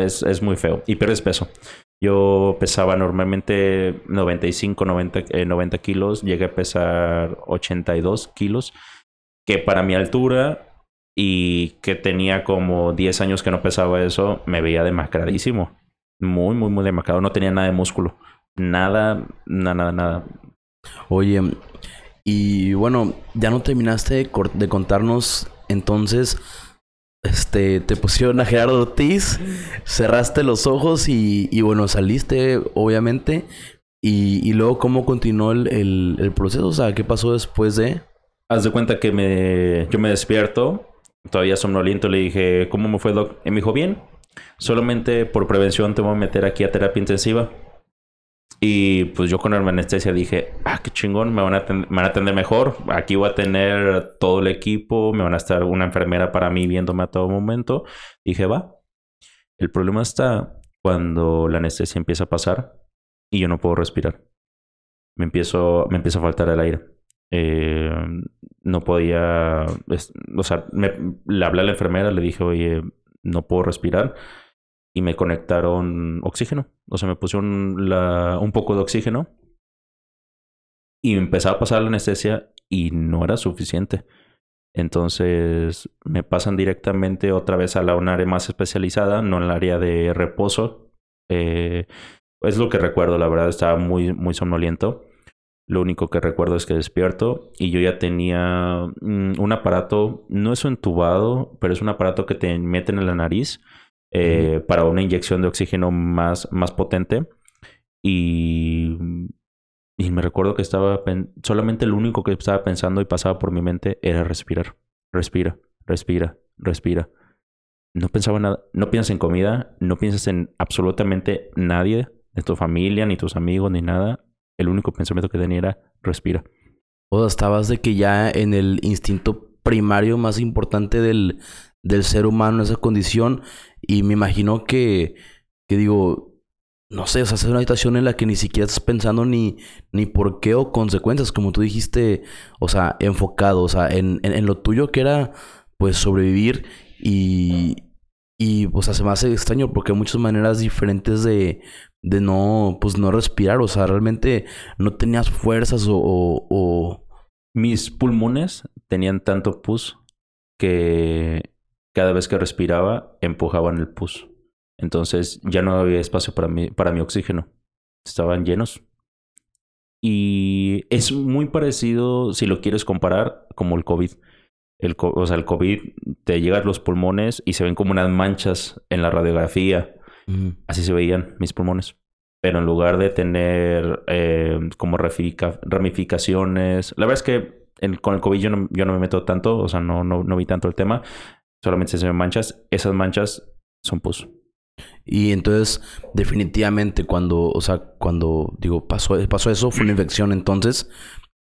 es, es muy feo. Y pierdes peso. Yo pesaba normalmente 95, 90, 90 kilos, llegué a pesar 82 kilos, que para mi altura y que tenía como 10 años que no pesaba eso, me veía demacradísimo. Muy, muy, muy demacrado. No tenía nada de músculo. Nada, nada, nada. Oye, y bueno, ya no terminaste de contarnos entonces este, te pusieron a Gerardo Ortiz, cerraste los ojos y, bueno, saliste, obviamente. Y, y luego, ¿cómo continuó el, el, proceso? O sea, ¿qué pasó después de...? Haz de cuenta que me, yo me despierto, todavía somnoliento, le dije, ¿cómo me fue, Doc? Y me dijo, bien, solamente por prevención te voy a meter aquí a terapia intensiva. Y pues yo con la anestesia dije, ah, qué chingón, me van, a me van a atender mejor. Aquí voy a tener todo el equipo, me van a estar una enfermera para mí viéndome a todo momento. Dije, va. El problema está cuando la anestesia empieza a pasar y yo no puedo respirar. Me empiezo, me empieza a faltar el aire. Eh, no podía, o sea, le hablé a la enfermera, le dije, oye, no puedo respirar y me conectaron oxígeno. O sea, me pusieron un poco de oxígeno y empezaba a pasar la anestesia y no era suficiente. Entonces me pasan directamente otra vez a la un área más especializada, no en el área de reposo. Eh, es lo que recuerdo, la verdad estaba muy, muy somnoliento. Lo único que recuerdo es que despierto y yo ya tenía mm, un aparato, no es entubado, pero es un aparato que te meten en la nariz eh, para una inyección de oxígeno más, más potente. Y, y me recuerdo que estaba solamente lo único que estaba pensando y pasaba por mi mente era respirar, respira, respira, respira. No pensaba nada, no piensas en comida, no piensas en absolutamente nadie, de tu familia, ni tus amigos, ni nada. El único pensamiento que tenía era respira. O estabas de que ya en el instinto primario más importante del, del ser humano, esa condición, y me imagino que, que digo, no sé, o sea, es una situación en la que ni siquiera estás pensando ni, ni por qué o consecuencias, como tú dijiste, o sea, enfocado, o sea, en, en, lo tuyo que era, pues, sobrevivir y, y, o sea, se me hace extraño porque hay muchas maneras diferentes de, de no, pues, no respirar, o sea, realmente no tenías fuerzas o... o... Mis pulmones tenían tanto pus que cada vez que respiraba, empujaban el pus. Entonces ya no había espacio para mi, para mi oxígeno. Estaban llenos. Y es muy parecido, si lo quieres comparar, como el COVID. El, o sea, el COVID te llega a los pulmones y se ven como unas manchas en la radiografía. Así se veían mis pulmones. Pero en lugar de tener eh, como ramificaciones, la verdad es que con el COVID yo no, yo no me meto tanto, o sea, no, no, no vi tanto el tema, solamente se ven manchas, esas manchas son pus. Y entonces, definitivamente, cuando, o sea, cuando digo, pasó, pasó eso, fue una infección, entonces,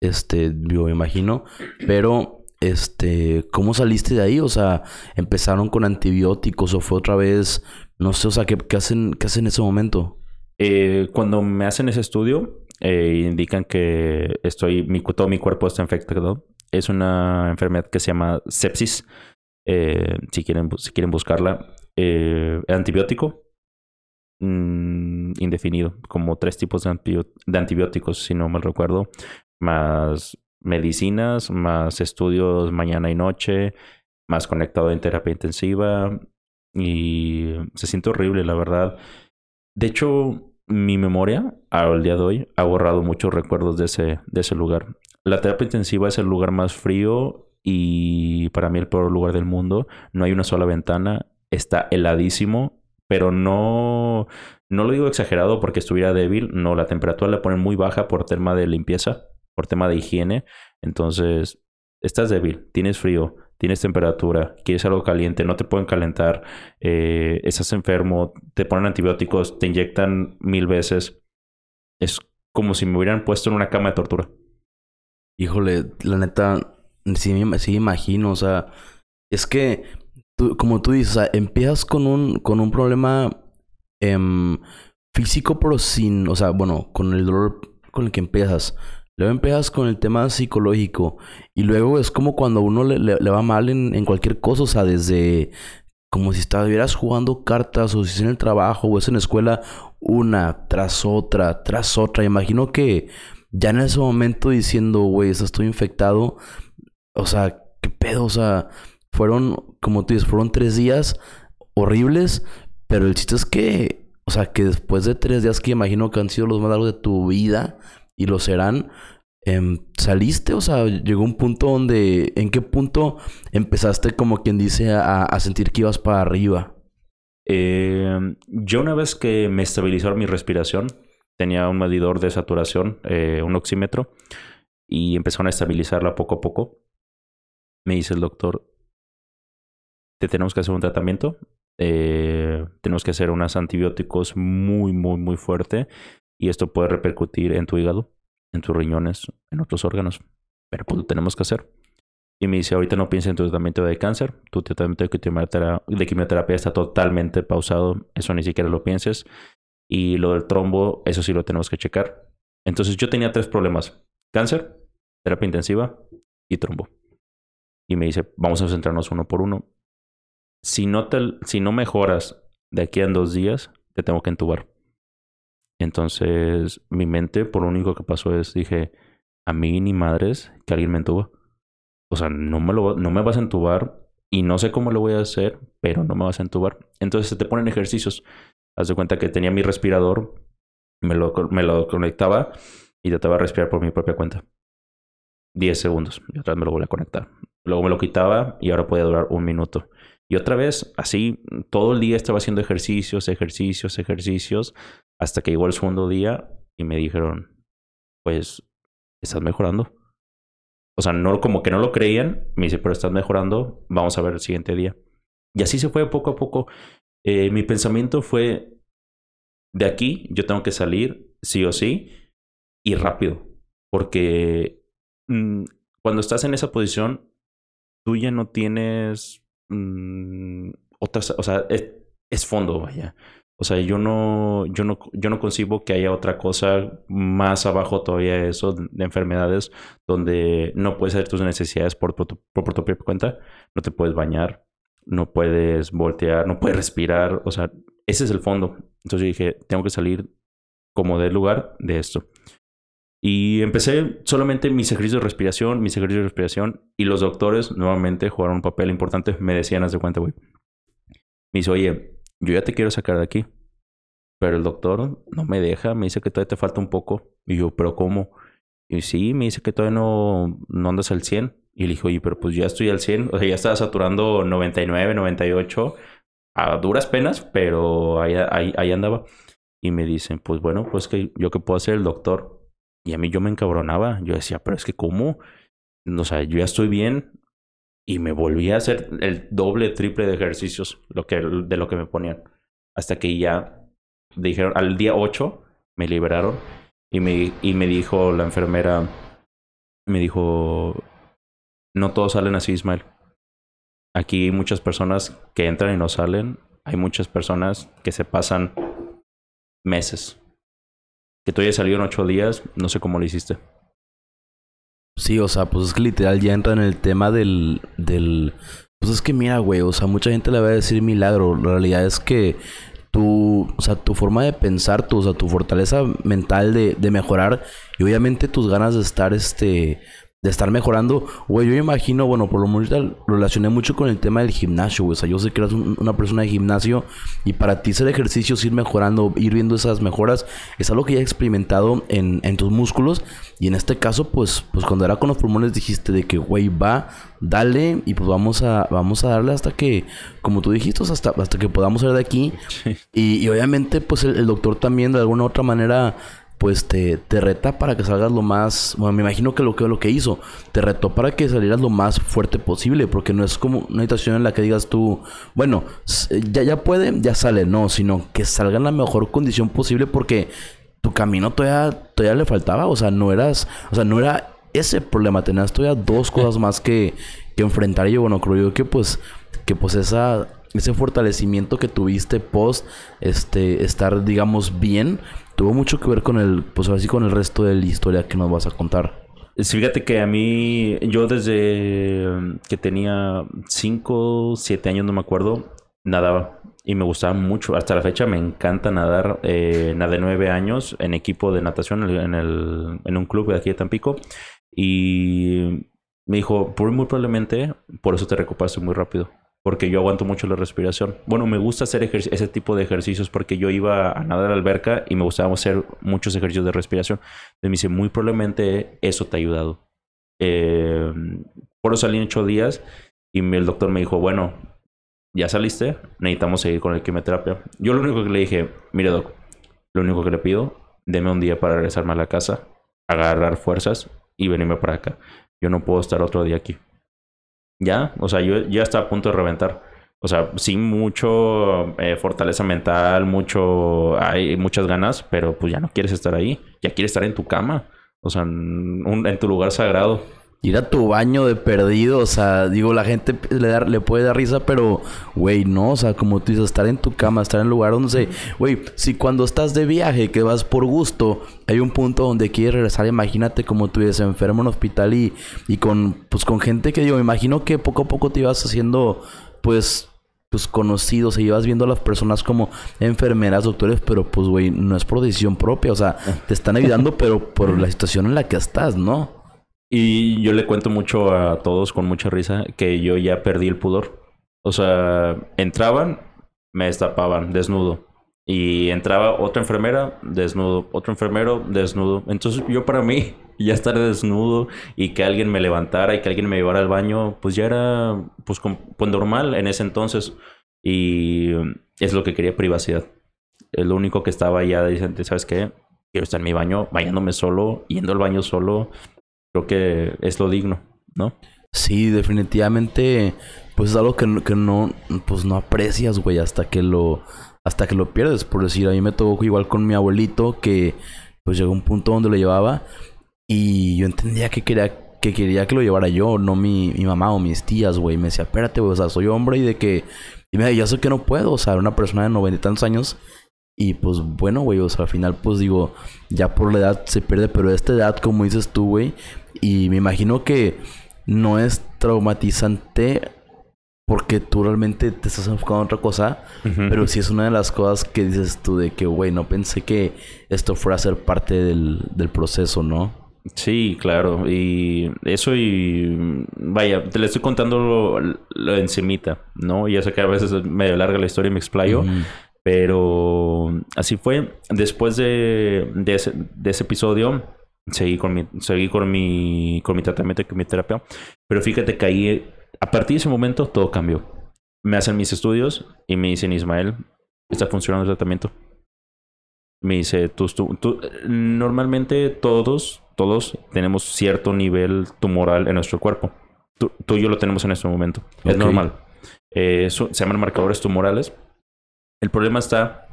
este, yo me imagino, pero, este, ¿cómo saliste de ahí? O sea, ¿empezaron con antibióticos o fue otra vez, no sé, o sea, ¿qué, qué hacen, qué hacen en ese momento? Eh, cuando me hacen ese estudio, eh, indican que estoy, mi, todo mi cuerpo está infectado. Es una enfermedad que se llama sepsis. Eh, si, quieren, si quieren buscarla. Eh, antibiótico mm, indefinido, como tres tipos de, antibióticos, si no mal recuerdo, más medicinas, más estudios mañana y noche, más conectado en terapia intensiva y se siente horrible, la verdad. De hecho, mi memoria al día de hoy ha borrado muchos recuerdos de ese, de ese lugar. La terapia intensiva es el lugar más frío y para mí el peor lugar del mundo. No hay una sola ventana, está heladísimo, pero no, no lo digo exagerado porque estuviera débil, no, la temperatura la ponen muy baja por tema de limpieza, por tema de higiene, entonces estás débil, tienes frío, tienes temperatura, quieres algo caliente, no te pueden calentar, eh, estás enfermo, te ponen antibióticos, te inyectan mil veces. Es como si me hubieran puesto en una cama de tortura. Híjole, la neta, Sí, sí, imagino, o sea, es que, como tú dices, o sea, empiezas con un, con un problema em, físico, pero sin, o sea, bueno, con el dolor con el que empiezas. Luego empiezas con el tema psicológico. Y luego es como cuando uno le, le, va mal en, en, cualquier cosa. O sea, desde como si estuvieras jugando cartas o si es en el trabajo o es en la escuela, una tras otra, tras otra. Imagino que ya en ese momento diciendo, güey, estoy infectado, o sea, qué pedo, o sea, fueron, como tú dices, fueron tres días horribles, pero el chiste es que, o sea, que después de tres días que imagino que han sido los más largos de tu vida y lo serán, em, saliste, o sea, llegó un punto donde, ¿en qué punto empezaste como quien dice a, sentir que ibas para arriba? Em, yo una vez que me estabilizó mi respiración, tenía un medidor de saturación, eh, un oxímetro, y empezaron a estabilizarla poco a poco. Me dice el doctor, te tenemos que hacer un tratamiento, eh, tenemos que hacer unos antibióticos muy, muy, muy fuerte, y esto puede repercutir en tu hígado, en tus riñones, en otros órganos, pero pues lo tenemos que hacer. Y me dice, ahorita no pienses en tu tratamiento de cáncer, tu tratamiento de quimioterapia, de quimioterapia está totalmente pausado, eso ni siquiera lo pienses. Y lo del trombo, eso sí lo tenemos que checar. Entonces yo tenía tres problemas. Cáncer, terapia intensiva y trombo. Y me dice, vamos a centrarnos uno por uno. Si no, te, si no mejoras de aquí a dos días, te tengo que entubar. Entonces mi mente, por lo único que pasó es, dije, a mí ni madres que alguien me entuba. O sea, no me, lo, no me vas a entubar y no sé cómo lo voy a hacer, pero no me vas a entubar. Entonces se te ponen ejercicios. Haz de cuenta que tenía mi respirador, me lo, me lo conectaba y trataba de respirar por mi propia cuenta. 10 segundos y vez me lo volví a conectar. Luego me lo quitaba y ahora podía durar un minuto. Y otra vez, así, todo el día estaba haciendo ejercicios, ejercicios, ejercicios, hasta que llegó el segundo día y me dijeron, pues, estás mejorando. O sea, no como que no lo creían, me dice, pero estás mejorando, vamos a ver el siguiente día. Y así se fue poco a poco. Eh, mi pensamiento fue, de aquí yo tengo que salir, sí o sí, y rápido, porque mm, cuando estás en esa posición, tú ya no tienes mm, otras, o sea, es, fondo, vaya. O sea, yo no, yo no, yo no concibo que haya otra cosa más abajo todavía eso, de enfermedades, donde no puedes hacer tus necesidades por, tu, por tu propia cuenta, no te puedes bañar, no puedes voltear, no puedes respirar, o sea, ese es el fondo. Entonces dije, tengo que salir como del lugar de esto. Y empecé solamente mis ejercicios de respiración, mis ejercicios de respiración, y los doctores nuevamente jugaron un papel importante. Me decían, haz de cuenta, güey. Me dice, oye, yo ya te quiero sacar de aquí. Pero el doctor no me deja, me dice que todavía te falta un poco. Y yo, ¿pero cómo? Y sí, me dice que todavía no, no andas al 100. Y le dije, oye, pero pues ya estoy al 100, o sea, ya estaba saturando 99, 98, a duras penas, pero ahí, ahí, andaba. Y me dicen, pues bueno, pues que yo qué puedo hacer el doctor. Y a mí yo me encabronaba, yo decía, pero es que ¿cómo? O sea, yo ya estoy bien y me volví a hacer el doble, triple de ejercicios lo que, de lo que me ponían. Hasta que ya dijeron, al día 8 me liberaron y me, y me dijo la enfermera, me dijo, no todos salen así, Ismael. Aquí hay muchas personas que entran y no salen. Hay muchas personas que se pasan meses. Que tú hayas salido en ocho días, no sé cómo lo hiciste. Sí, o sea, pues es que literal ya entra en el tema del, del... Pues es que mira, güey, o sea, mucha gente le va a decir milagro. La realidad es que tu, o sea, tu forma de pensar, tu, o sea, tu fortaleza mental de, de mejorar y obviamente tus ganas de estar, este, de estar mejorando. Güey, yo imagino, bueno, por lo menos lo relacioné mucho con el tema del gimnasio, güey. O sea, yo sé que eres una persona de gimnasio y para ti hacer ejercicios, ir mejorando, ir viendo esas mejoras, es algo que ya he experimentado en, en tus músculos. Y en este caso, pues, pues cuando era con los pulmones dijiste de que, güey, va, dale y pues vamos a, vamos a darle hasta que, como tú dijiste, hasta, hasta que podamos salir de aquí. Y, obviamente, pues el, el doctor también de alguna u otra manera pues te, te reta para que salgas lo más, bueno, me imagino que lo que lo que hizo, te retó para que salieras lo más fuerte posible, porque no es como una situación en la que digas tú, bueno, ya, ya puede, ya sale, no, sino que salga en la mejor condición posible porque tu camino todavía, todavía le faltaba, o sea, no eras, o sea, no era ese problema, tenías todavía dos cosas más que, que enfrentar y bueno, creo yo que pues, que pues esa ese fortalecimiento que tuviste post este estar digamos bien tuvo mucho que ver con el, pues así con el resto de la historia que nos vas a contar. fíjate que a mí, yo desde que tenía 5, 7 años, no me acuerdo, nadaba y me gustaba mucho. Hasta la fecha me encanta nadar. Eh, nadé nueve años en equipo de natación en, el, en un club de aquí de Tampico. Y me dijo, muy probablemente por eso te recuperaste muy rápido. Porque yo aguanto mucho la respiración. Bueno, me gusta hacer ese tipo de ejercicios porque yo iba a nadar a la alberca y me gustaba hacer muchos ejercicios de respiración. Entonces me dice, muy probablemente eso te ha ayudado. Eh, por eso salí en ocho días y el doctor me dijo, bueno, ya saliste, necesitamos seguir con la quimioterapia. Yo lo único que le dije, mire doc, lo único que le pido, deme un día para regresarme a la casa, agarrar fuerzas y venirme para acá. Yo no puedo estar otro día aquí. Ya, o sea, yo ya estaba a punto de reventar. O sea, sin mucho eh, fortaleza mental, mucho, hay muchas ganas, pero pues ya no quieres estar ahí. Ya quieres estar en tu cama. O sea, en tu lugar sagrado ir a tu baño de perdido, o sea, digo, la gente le, le puede dar risa, pero, güey, no, o sea, como tú dices, estar en tu cama, estar en el lugar donde, güey, si cuando estás de viaje, que vas por gusto, hay un punto donde quieres regresar, imagínate como tú eres enfermo en hospital y, y con, pues, con gente que, digo, me imagino que poco a poco te ibas haciendo, pues, pues conocidos, se ibas viendo a las personas como enfermeras, doctores, pero pues, güey, no es por decisión propia, o sea, te están ayudando, pero por la situación en la que estás, ¿no? Y yo le cuento mucho a todos con mucha risa que yo ya perdí el pudor. O sea, entraban, me destapaban, desnudo. Y entraba otra enfermera, desnudo. Otro enfermero, desnudo. Entonces yo para mí, ya estar desnudo y que alguien me levantara y que alguien me llevara al baño, pues ya era pues, pues normal en ese entonces. Y es lo que quería, privacidad. Es lo único que estaba ya diciendo, ¿sabes qué? Quiero estar en mi baño, bañándome solo, yendo al baño solo, creo que es lo digno, ¿no? Sí, definitivamente, pues es algo que, que no, pues no aprecias, güey, hasta que lo, hasta que lo pierdes. Por decir, a mí me tocó igual con mi abuelito, que pues llegó un punto donde lo llevaba y yo entendía que quería, que quería que lo llevara yo, no mi, mi mamá o mis tías, güey. Me decía, espérate, güey, o sea, soy hombre y de que, y me decía, ya sé que no puedo, o sea, una persona de noventa y tantos años y pues bueno, güey, o sea, al final pues digo, ya por la edad se pierde, pero esta edad, como dices tú, güey, y me imagino que no es traumatizante porque tú realmente te estás enfocando en otra cosa, pero sí es una de las cosas que dices tú de que, güey, no pensé que esto fuera a ser parte del, del proceso, ¿no? Sí, claro. Y eso y... Vaya, te le estoy contando lo, lo encimita, ¿no? Ya sé que a veces es medio larga la historia y me explayo. Pero así fue. Después de, de, ese, de ese episodio, seguí con mi, seguí con mi, con mi tratamiento de quimioterapia. Pero fíjate que ahí, a partir de ese momento, todo cambió. Me hacen mis estudios y me dicen, Ismael, está funcionando el tratamiento. Me dice, tú, tú, normalmente todos, todos tenemos cierto nivel tumoral en nuestro cuerpo. Tú, tú y yo lo tenemos en este momento. Es normal. Eh, se llaman marcadores tumorales. El problema está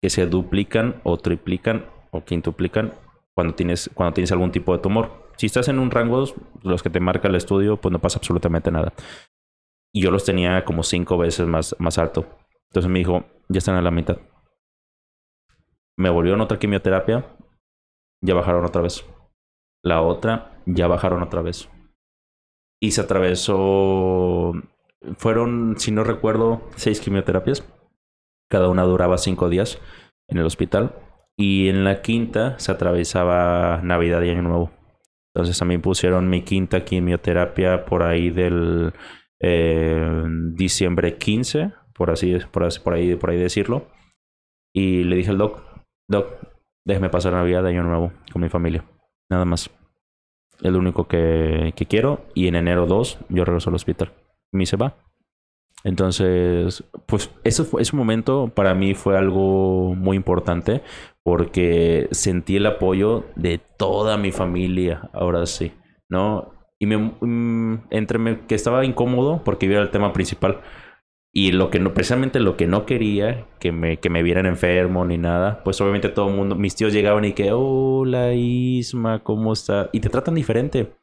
que se duplican o triplican o quintuplican cuando tienes, cuando tienes algún tipo de tumor. Si estás en un rango, los que te marca el estudio, pues no pasa absolutamente nada. Y yo los tenía como cinco veces más, más alto. Entonces me dijo, ya están a la mitad. Me volvieron otra quimioterapia, ya bajaron otra vez. La otra, ya bajaron otra vez. Y se atravesó, fueron, si no recuerdo, seis quimioterapias. Cada una duraba cinco días en el hospital. Y en la quinta se atravesaba Navidad y Año Nuevo. Entonces también pusieron mi quinta quimioterapia por ahí del eh, diciembre 15, por así, por, así, por, ahí, por ahí decirlo. Y le dije al doc, doc, déjeme pasar Navidad y Año Nuevo con mi familia. Nada más. Es lo único que, que quiero. Y en enero 2 yo regreso al hospital. Me dice, va. Entonces, pues eso fue, ese momento para mí fue algo muy importante porque sentí el apoyo de toda mi familia, ahora sí, ¿no? Y me, mm, entre que estaba incómodo porque era el tema principal. Y lo que no, precisamente lo que no quería, que me, que me vieran enfermo ni nada, pues obviamente todo el mundo, mis tíos llegaban y que, hola Isma, ¿cómo está? Y te tratan diferente.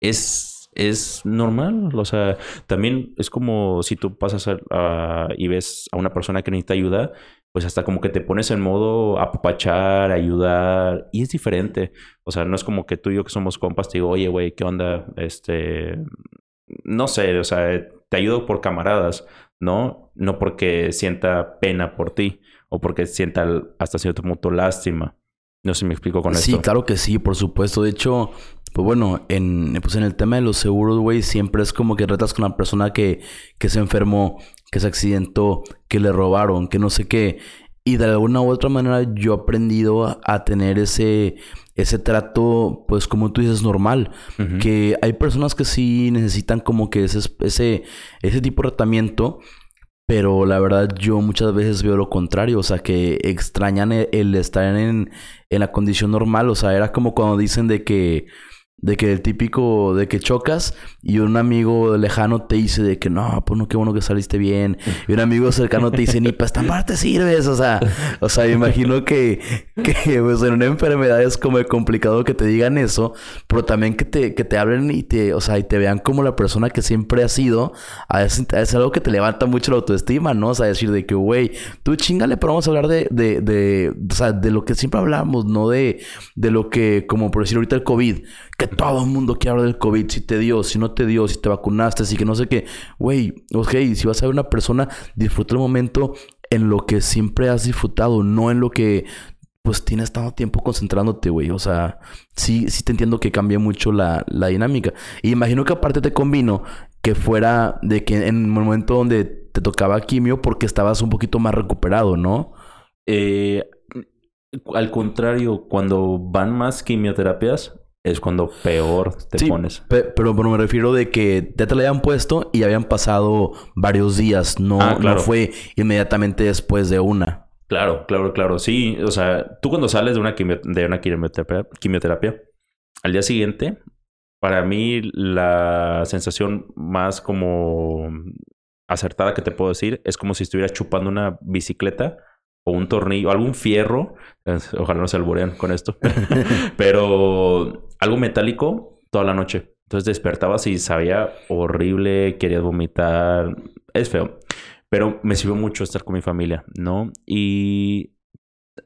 Es es normal. O sea, también es como si tú pasas a, y ves a una persona que necesita ayuda, pues hasta como que te pones en modo apapachar, ayudar, y es diferente. O sea, no es como que tú y yo que somos compas te digo, oye, güey, ¿qué onda? Este, no sé, o sea, te ayudo por camaradas. ¿no? No porque sienta pena por ti o porque sienta hasta cierto punto lástima. No sé si me explico con esto. Sí, claro que sí, por supuesto. De hecho, pues bueno, en, pues en el tema de los seguros, güey, siempre es como que tratas con la persona que, que se enfermó, que se accidentó, que le robaron, que no sé qué. Y de alguna u otra manera yo he aprendido a, tener ese, ese trato, pues como tú dices, normal. Que hay personas que sí necesitan como que ese, ese, ese tipo de tratamiento. Pero la verdad yo muchas veces veo lo contrario, o sea, que extrañan el, el estar en, en la condición normal, o sea, era como cuando dicen de que de que el típico de que chocas y un amigo lejano te dice de que no, pues no, qué bueno que saliste bien. Y un amigo cercano te dice, ni para esta parte sirves. O sea, o sea, imagino que, que pues, en una enfermedad es como complicado que te digan eso, pero también que te, que te hablen y te, o sea, y te vean como la persona que siempre has sido. Es algo que te levanta mucho la autoestima, ¿no? O sea, decir de que, güey, tú chingale, pero vamos a hablar de, de, de, o sea, de lo que siempre hablamos, no de, de lo que, como por decir ahorita el COVID que todo el mundo quiere hablar del COVID, si te dio, si no te dio, si te vacunaste, si que no sé qué. Güey, ok, si vas a ver una persona, disfruta el momento en lo que siempre has disfrutado, no en lo que pues tienes tanto tiempo concentrándote, güey. O sea, sí, sí te entiendo que cambia mucho la, la dinámica. Y imagino que aparte te convino que fuera de que en el momento donde te tocaba quimio porque estabas un poquito más recuperado, ¿no? Eh, al contrario, cuando van más quimioterapias, es cuando peor te pones. pero, me refiero de que ya te la habían puesto y habían pasado varios días, no, ah, no fue inmediatamente después de una. Claro, claro, claro. Sí, o sea, tú cuando sales de una, de una quimioterapia, quimioterapia, al día siguiente, para mí la sensación más como acertada que te puedo decir es como si estuvieras chupando una bicicleta o un tornillo, algún fierro, ojalá no se alburean con esto, pero algo metálico toda la noche. Entonces despertabas y sabía horrible, querías vomitar, es feo. Pero me sirvió mucho estar con mi familia, ¿no? Y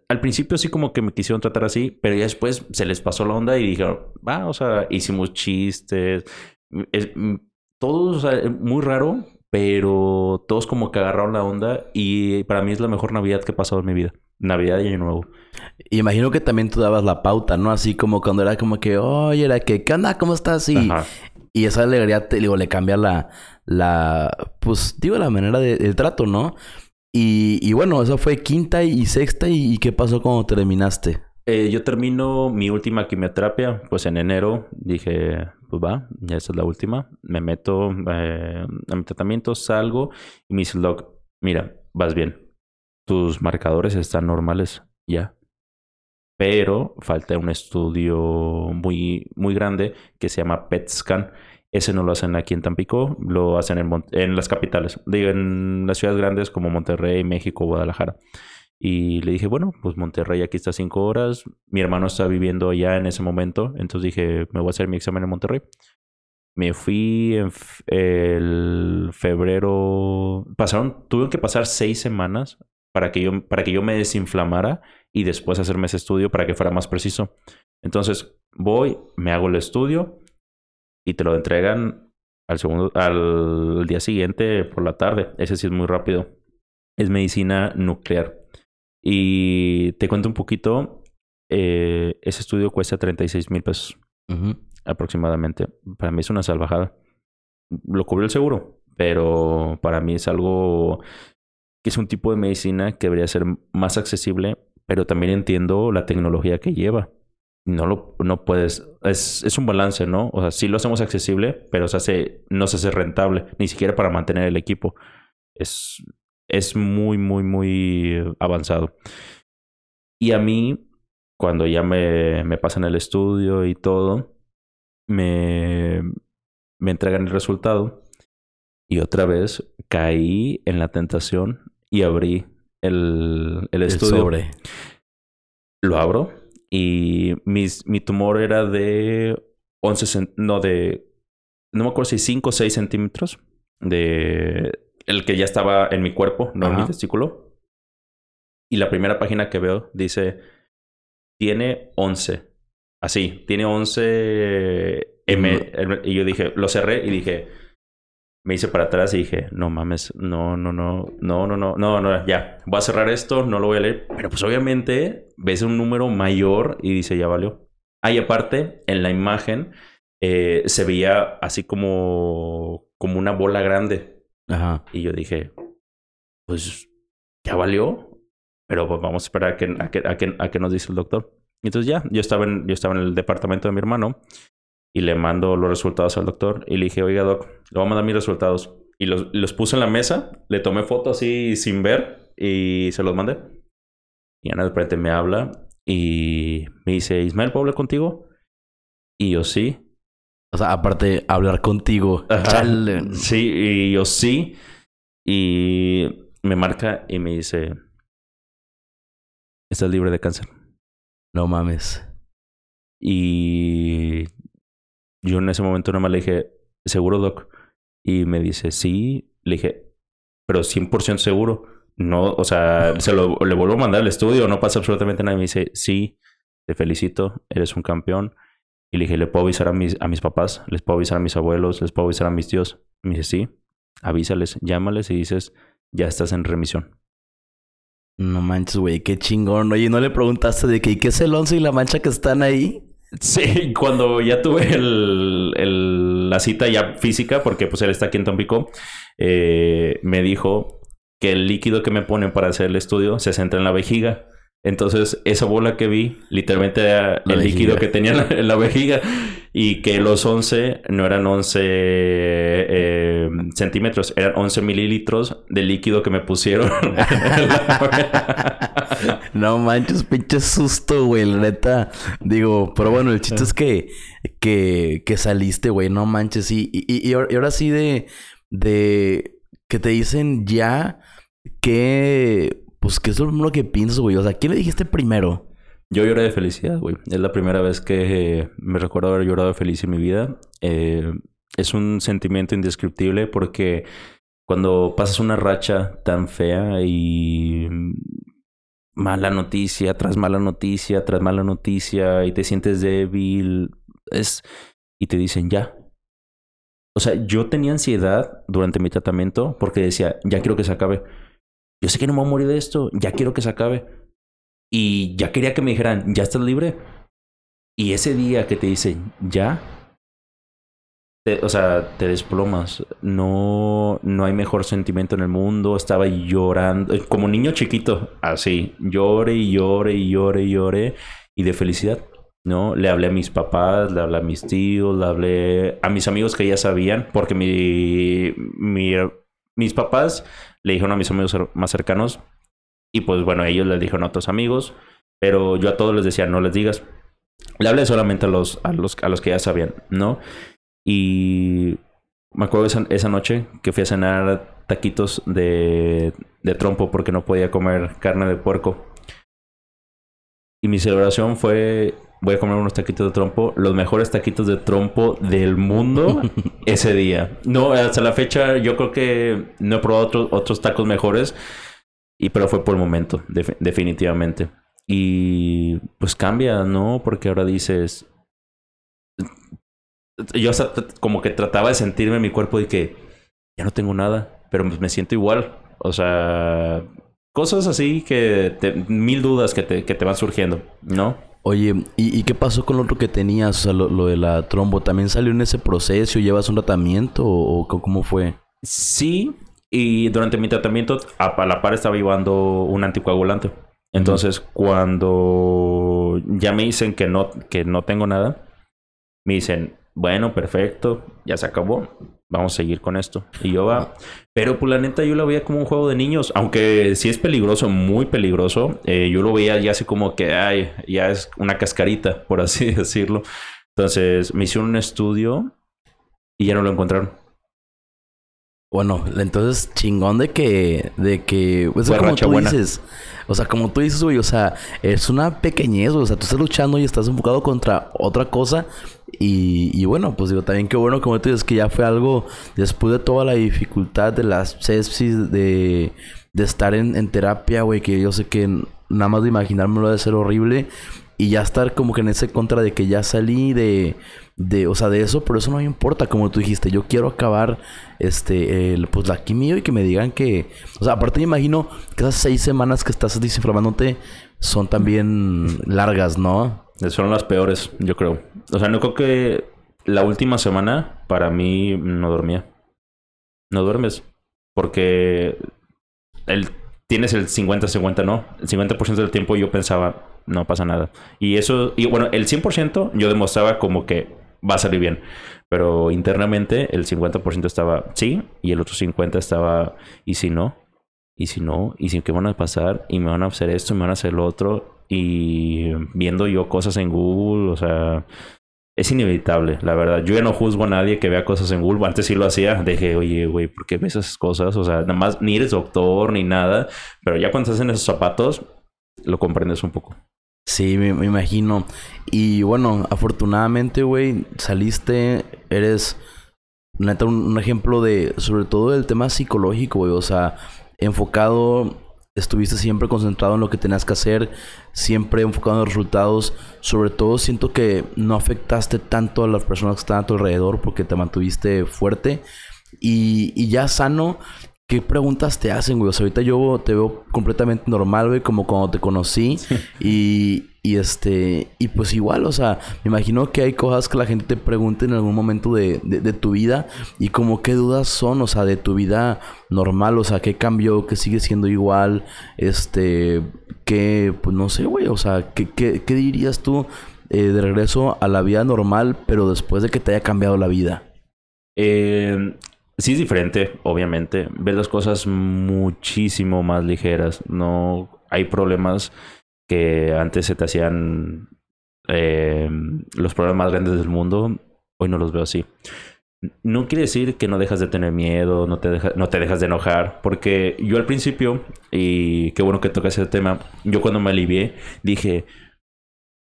al principio sí como que me quisieron tratar así, pero ya después se les pasó la onda y dijeron, va, o sea, hicimos chistes. Es, todo, o sea, muy raro, pero todos como que agarraron la onda y para mí es la mejor Navidad que he pasado en mi vida. Navidad y Año Nuevo. Imagino que también tú dabas la pauta, ¿no? Así como cuando era como que, oye, era que, ¿qué onda? ¿Cómo estás? Y, y esa alegría, te digo, le cambia la, la, pues, digo, la manera del trato, ¿no? Y, y, bueno, eso fue quinta y sexta. ¿Y, qué pasó cuando terminaste? Eh, yo termino mi última quimioterapia, pues en enero dije, pues va, ya esa es la última. Me meto eh, a mi tratamiento, salgo y me dice el mira, vas bien. Tus marcadores están normales ya. Pero falta un estudio muy, muy grande que se llama PET scan. Ese no lo hacen aquí en Tampico, lo hacen en, en las capitales, digo, en las ciudades grandes como Monterrey, México, Guadalajara. Y le dije, bueno, pues Monterrey aquí está cinco horas. Mi hermano está viviendo allá en ese momento. Entonces dije, me voy a hacer mi examen en Monterrey. Me fui en el febrero. Pasaron, tuve que pasar seis semanas para que yo, para que yo me desinflamara y después hacerme ese estudio para que fuera más preciso. Entonces voy, me hago el estudio y te lo entregan al segundo, al día siguiente por la tarde. Ese sí es muy rápido. Es medicina nuclear. Y te cuento un poquito, eh, ese estudio cuesta 36 mil pesos aproximadamente. Para mí es una salvajada. Lo cubrió el seguro, pero para mí es algo que es un tipo de medicina que debería ser más accesible, pero también entiendo la tecnología que lleva. No lo no puedes, es, es un balance, ¿no? O sea, sí lo hacemos accesible, pero se hace, no se hace rentable, ni siquiera para mantener el equipo. Es, es muy, muy, muy avanzado. Y a mí, cuando ya me, me pasan el estudio y todo, me, me entregan el resultado. Y otra vez caí en la tentación y abrí el, el estudio. Lo abro y mis, mi tumor era de 11, no de, no me acuerdo si 5 o 6 centímetros de, el que ya estaba en mi cuerpo, no en mi testículo. Y la primera página que veo dice, tiene 11. Así, tiene 11 M. Y yo dije, lo cerré y dije, me hice para atrás y dije, no mames, no, no, no, no, no, no, no, no, ya, voy a cerrar esto, no lo voy a leer. Pero pues obviamente ves un número mayor y dice, ya valió. Ahí aparte, en la imagen eh, se veía así como, como una bola grande. Ajá. Y yo dije, pues ya valió, pero pues, vamos a esperar a que, a que, a que, a que nos dice el doctor. Entonces ya, yo estaba, en, yo estaba en el departamento de mi hermano y le mando los resultados al doctor y le dije, oiga, doc, le voy a mandar mis resultados. Y los, los puse en la mesa, le tomé fotos así sin ver y se los mandé. Y Ana de repente me habla y me dice, Ismael, ¿puedo hablar contigo? Y yo sí. O sea, aparte, hablar contigo. Chale. Sí, y yo sí. Y me marca y me dice, estás libre de cáncer. No mames. Y yo en ese momento nomás le dije, ¿seguro, Doc? Y me dice, sí. Le dije, pero 100% seguro. No, o sea, se lo, le vuelvo a mandar al estudio, no pasa absolutamente nada. Y me dice, sí, te felicito, eres un campeón. Y le dije, ¿le puedo avisar a mis, a mis papás? ¿Les puedo avisar a mis abuelos? ¿Les puedo avisar a mis tíos? Me dice, sí, avísales, llámales y dices, ya estás en remisión. No manches, güey, qué chingón. Oye, ¿no le preguntaste de que ¿y qué es el once y la mancha que están ahí? Sí, cuando ya tuve el, el- la cita ya física, porque pues él está aquí en Tampico, eh, me dijo que el líquido que me ponen para hacer el estudio se centra en la vejiga. Entonces, esa bola que vi, literalmente era La el líquido que tenía en la, en la vejiga. Y que los 11 no eran 11 eh, centímetros, eran 11 mililitros de líquido que me pusieron. No manches, pinche susto, güey, la neta. Digo, pero bueno, el chiste es que, que, que saliste, güey, no manches. Y, y, y ahora sí de, de que te dicen ya que, pues, que es lo primero que piensas, güey. O sea, ¿quién le dijiste primero? Yo lloré de felicidad, güey. Es la primera vez que eh, me recuerdo haber llorado feliz en mi vida. Eh, es un sentimiento indescriptible porque cuando pasas una racha tan fea y mala noticia tras mala noticia tras mala noticia y te sientes débil, es y te dicen ya. O sea, yo tenía ansiedad durante mi tratamiento porque decía, ya quiero que se acabe. Yo sé que no me voy a morir de esto, ya quiero que se acabe. Y ya quería que me dijeran, ya estás libre. Y ese día que te dicen, ya, te- o sea, te desplomas. No, no hay mejor sentimiento en el mundo. Estaba llorando, eh, como niño chiquito, así. Llore y llore y llore y llore. Y de felicidad, ¿no? Le hablé a mis papás, le hablé a mis tíos, le hablé a mis amigos que ya sabían, porque mi, mi, mis papás le dijeron a mis amigos más cercanos. Y pues bueno, ellos les dijeron a otros amigos. Pero yo a todos les decía, no les digas. Le hablé solamente a los, a los, a los que ya sabían, ¿no? Y me acuerdo esa, esa noche que fui a cenar taquitos de, de trompo porque no podía comer carne de puerco. Y mi celebración fue, voy a comer unos taquitos de trompo, los mejores taquitos de trompo del mundo ese día. No, hasta la fecha yo creo que no he probado otros otros tacos mejores, y pero fue por el momento, defi- definitivamente. Y pues cambia, ¿no? Porque ahora dices, yo hasta como que trataba de sentirme en mi cuerpo y que ya no tengo nada, pero pues me siento igual. O sea, cosas así que te- mil dudas que te, que te van surgiendo, ¿no? Oye, ¿y, y qué pasó con lo otro que tenías? O sea, lo, lo de la trombo, ¿también salió en ese proceso? ¿Llevas un tratamiento o, o cómo fue? Sí, y durante mi tratamiento a, la par estaba llevando un anticoagulante. Entonces, cuando ya me dicen que no, que no tengo nada, me dicen, bueno, perfecto, ya se acabó, vamos a seguir con esto. Y yo va, pero pues la neta yo lo veía como un juego de niños, aunque sí es peligroso, muy peligroso, eh, yo lo veía ya así como que, ay, ya es una cascarita, por así decirlo. Entonces, me hicieron un estudio y ya no lo encontraron. Bueno, entonces chingón de que, de que, pues, como tú buena. dices, o sea, como tú dices, güey, o sea, es una pequeñez, güey, o sea, tú estás luchando y estás enfocado contra otra cosa y, y bueno, pues digo, también qué bueno, como tú dices, que ya fue algo después de toda la dificultad de las sepsis, de, de estar en, en terapia, güey, que yo sé que nada más de imaginármelo debe ser horrible y ya estar como que en ese contra de que ya salí de, de, o sea, de eso, pero eso no me importa, como tú dijiste, yo quiero acabar, este, el, pues la quimio y que me digan que, o sea, aparte me imagino que esas seis semanas que estás desinflamándote son también largas, ¿no? Son las peores, yo creo. O sea, no creo que la última semana para mí no dormía. No duermes porque el, tienes el 50-50, ¿no? El 50% del tiempo yo pensaba, no pasa nada. Y eso, y bueno, el 100% yo demostraba como que va a salir bien. Pero internamente el 50% estaba sí y el otro 50% estaba, ¿y si no? ¿Y si no? ¿Y si qué van a pasar? ¿Y me van a hacer esto? ¿Y me van a hacer lo otro? Y viendo yo cosas en Google, o sea, es inevitable, la verdad. Yo ya no juzgo a nadie que vea cosas en Google. Antes sí lo hacía. Dije, oye, güey, ¿por qué ves esas cosas? O sea, nada más ni eres doctor ni nada. Pero ya cuando estás en esos zapatos, lo comprendes un poco. Sí, me, imagino. Y bueno, afortunadamente, güey, saliste, eres neta un, ejemplo de, sobre todo el tema psicológico, güey. O sea, enfocado estuviste siempre concentrado en lo que tenías que hacer, siempre enfocado en los resultados. Sobre todo siento que no afectaste tanto a las personas que están a tu alrededor porque te mantuviste fuerte. Y, y ya sano, ¿Qué preguntas te hacen, güey? O sea, ahorita yo te veo completamente normal, güey, como cuando te conocí. Y, y este, y pues igual, o sea, me imagino que hay cosas que la gente te pregunte en algún momento de, de, tu vida. Y como qué dudas son, o sea, de tu vida normal, o sea, qué cambió, qué sigue siendo igual. Este, qué, pues no sé, güey, o sea, ¿qué, qué, qué dirías tú eh, de regreso a la vida normal, pero después de que te haya cambiado la vida? Eh, Sí es diferente, obviamente. Ves las cosas muchísimo más ligeras. No hay problemas que antes se te hacían eh, los problemas más grandes del mundo. Hoy no los veo así. No quiere decir que no dejas de tener miedo, no te, no te dejas de enojar, porque yo al principio, y qué bueno que tocas ese tema, yo cuando me alivié dije,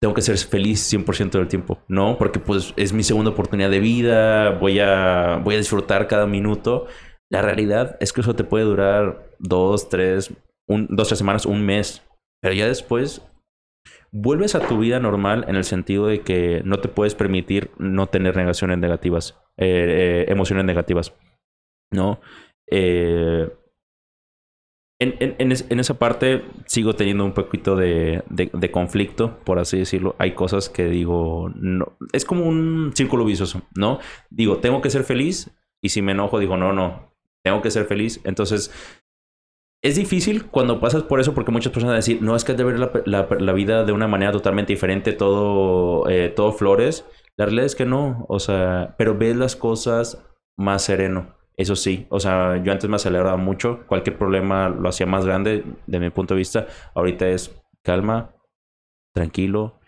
tengo que ser feliz 100% del tiempo, ¿no? Porque pues es mi segunda oportunidad de vida, voy a, voy a disfrutar cada minuto. La realidad es que eso te puede durar dos, tres, un, dos, tres semanas, un mes, pero ya después vuelves a tu vida normal en el sentido de que no te puedes permitir no tener negaciones negativas, eh, eh, emociones negativas, ¿no? Eh, en, esa parte sigo teniendo un poquito de, conflicto, por así decirlo. Hay cosas que digo, no, es como un círculo vicioso, ¿no? Digo, tengo que ser feliz y si me enojo digo, no, no, tengo que ser feliz. Entonces, es difícil cuando pasas por eso porque muchas personas decir, no, es que es de ver la, vida de una manera totalmente diferente, todo, eh, todo flores. La realidad es que no, o sea, pero ves las cosas más sereno. Eso sí, o sea, yo antes me aceleraba mucho, cualquier problema lo hacía más grande de mi punto de vista. Ahorita es calma, tranquilo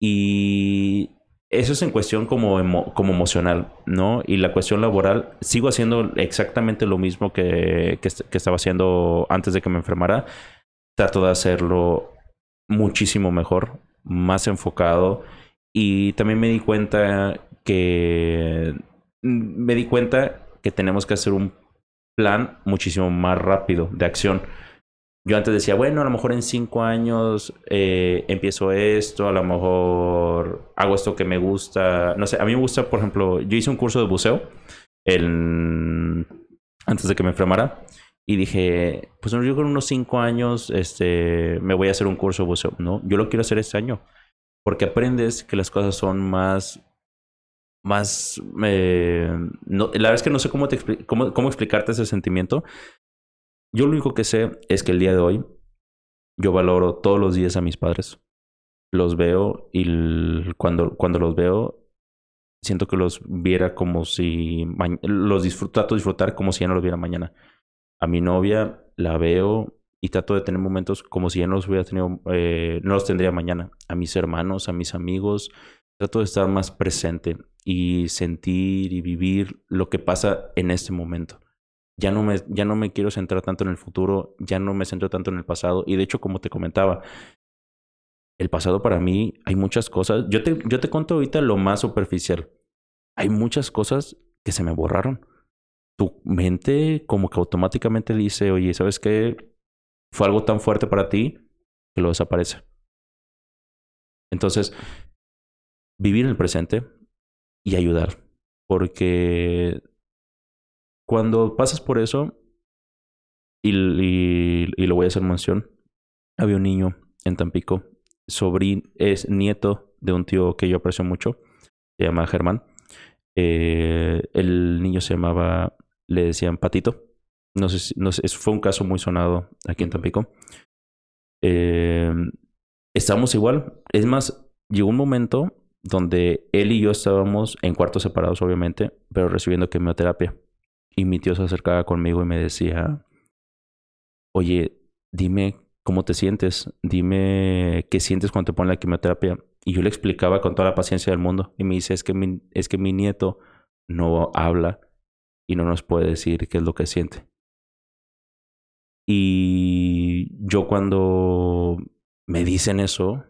y eso es en cuestión como, como emocional, ¿no? Y la cuestión laboral, sigo haciendo exactamente lo mismo que, que, que estaba haciendo antes de que me enfermara. Trato de hacerlo muchísimo mejor, más enfocado y también me di cuenta que me di cuenta que tenemos que hacer un plan muchísimo más rápido de acción. Yo antes decía, bueno, a lo mejor en cinco años eh, empiezo esto, a lo mejor hago esto que me gusta. No sé, a mí me gusta, por ejemplo, yo hice un curso de buceo antes de que me enfermara. Y dije, pues yo con unos cinco años este, me voy a hacer un curso de buceo. No, yo lo quiero hacer este año. Porque aprendes que las cosas son más más... Eh, la verdad es que no sé cómo, te cómo, cómo explicarte ese sentimiento. Yo lo único que sé es que el día de hoy yo valoro todos los días a mis padres. Los veo y cuando, cuando los veo siento que los viera como si los disfruto, trato de disfrutar como si ya no los viera mañana. A mi novia la veo y trato de tener momentos como si ya no los hubiera tenido, eh, no los tendría mañana. A mis hermanos, a mis amigos, trato de estar más presente y sentir y vivir lo que pasa en este momento. Ya no, me, ya no me quiero centrar tanto en el futuro, ya no me centro tanto en el pasado. Y de hecho, como te comentaba, el pasado para mí hay muchas cosas. Yo te, yo te cuento ahorita lo más superficial. Hay muchas cosas que se me borraron. Tu mente como que automáticamente dice, oye, ¿sabes qué? Fue algo tan fuerte para ti que lo desaparece. Entonces, vivir en el presente, y ayudar. Porque cuando pasas por eso, y, y, lo voy a hacer mención, había un niño en Tampico, sobrino, es nieto de un tío que yo aprecio mucho, se llama Germán. Eh, el niño se llamaba, le decían Patito. No sé, si, no sé, fue un caso muy sonado aquí en Tampico. Eh, estamos igual. Es más, llegó un momento donde él y yo estábamos en cuartos separados, obviamente, pero recibiendo quimioterapia. Y mi tío se acercaba conmigo y me decía, oye, dime cómo te sientes, dime qué sientes cuando te ponen la quimioterapia. Y yo le explicaba con toda la paciencia del mundo. Y me dice, es que mi, es que mi nieto no habla y no nos puede decir qué es lo que siente. Y yo cuando me dicen eso,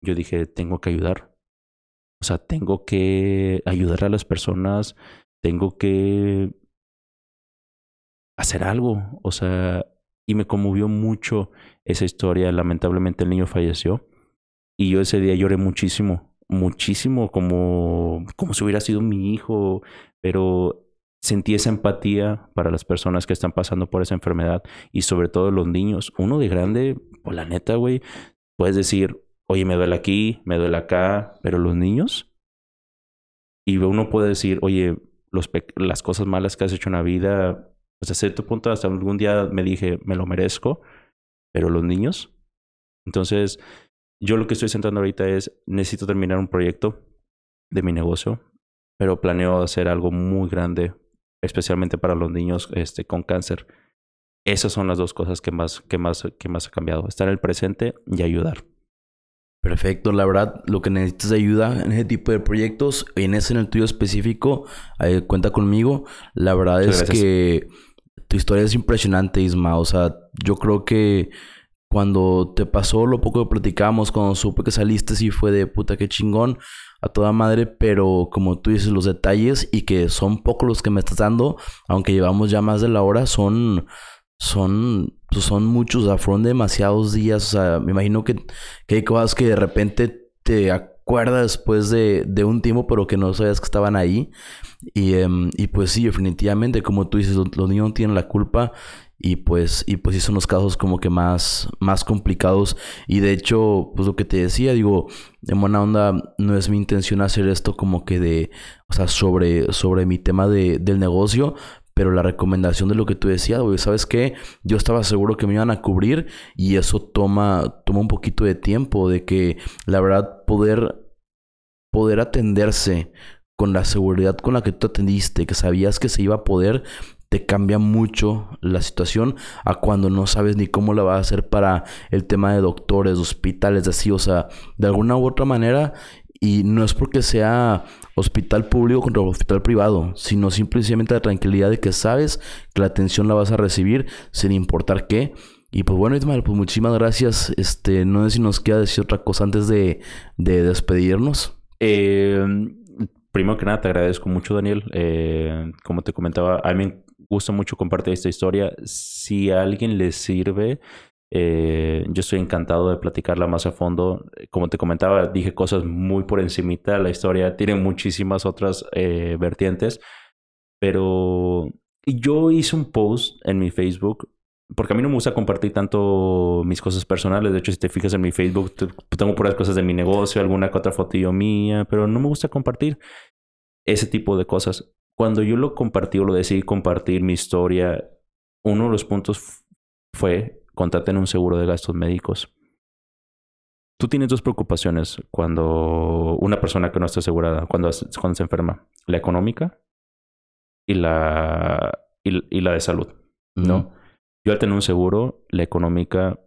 yo dije, tengo que ayudar. O sea, tengo que ayudar a las personas, tengo que hacer algo. O sea, y me conmovió mucho esa historia. Lamentablemente el niño falleció. Y yo ese día lloré muchísimo, muchísimo, como, como si hubiera sido mi hijo. Pero sentí esa empatía para las personas que están pasando por esa enfermedad y sobre todo los niños. Uno de grande, pues la neta, güey, puedes decir, oye, me duele aquí, me duele acá, pero los niños. Y uno puede decir, oye, las cosas malas que has hecho en la vida, pues a cierto punto hasta algún día me dije, me lo merezco, pero los niños. Entonces, yo lo que estoy centrando ahorita es, necesito terminar un proyecto de mi negocio, pero planeo hacer algo muy grande especialmente para los niños este, con cáncer. Esas son las dos cosas que más, que más, que más ha cambiado. Estar en el presente y ayudar. Perfecto, la verdad, lo que necesitas ayuda en ese tipo de proyectos, en ese en el tuyo específico, cuenta conmigo. La verdad es que tu historia es impresionante, Isma. O sea, yo creo que cuando te pasó lo poco que platicamos, cuando supe que saliste, sí fue de puta que chingón a toda madre, pero como tú dices, los detalles y que son pocos los que me estás dando, aunque llevamos ya más de la hora, son, son, pues son muchos, o sea, fueron demasiados días, o sea, me imagino que, que hay cosas que de repente te acuerdas después de, de un tiempo, pero que no sabías que estaban ahí. Y, em, y pues sí, definitivamente, como tú dices, los niños no tienen la culpa y pues y pues sí son los casos como que más más complicados y de hecho pues lo que te decía digo en buena onda no es mi intención hacer esto como que de o sea sobre sobre mi tema de, del negocio pero la recomendación de lo que tú decías, güey, ¿sabes qué? Yo estaba seguro que me iban a cubrir y eso toma, toma un poquito de tiempo, de que la verdad poder, poder atenderse con la seguridad con la que tú atendiste, que sabías que se iba a poder, te cambia mucho la situación a cuando no sabes ni cómo la vas a hacer para el tema de doctores, hospitales, así, o sea, de alguna u otra manera. Y no es porque sea hospital público contra hospital privado, sino simplemente la tranquilidad de que sabes que la atención la vas a recibir sin importar qué. Y pues bueno, Ismael, pues muchísimas gracias. Este, no sé si nos queda decir otra cosa antes de, de despedirnos. Eh, primero que nada, te agradezco mucho, Daniel. Eh, como te comentaba, a mí gusta mucho compartir esta historia. Si a alguien le sirve, eh, yo estoy encantado de platicarla más a fondo. Como te comentaba, dije cosas muy por encimita. La historia tiene muchísimas otras eh, vertientes. Pero yo hice un post en mi Facebook. Porque a mí no me gusta compartir tanto mis cosas personales. De hecho, si te fijas en mi Facebook, tengo puras cosas de mi negocio, alguna que otra fotillo mía, pero no me gusta compartir ese tipo de cosas cuando yo lo compartí o lo decidí compartir mi historia, uno de los puntos fue contraten un seguro de gastos médicos. Tú tienes dos preocupaciones cuando una persona que no está asegurada, cuando, cuando se enferma, la económica y la, y, la de salud, ¿no? Yo al tener un seguro, la económica,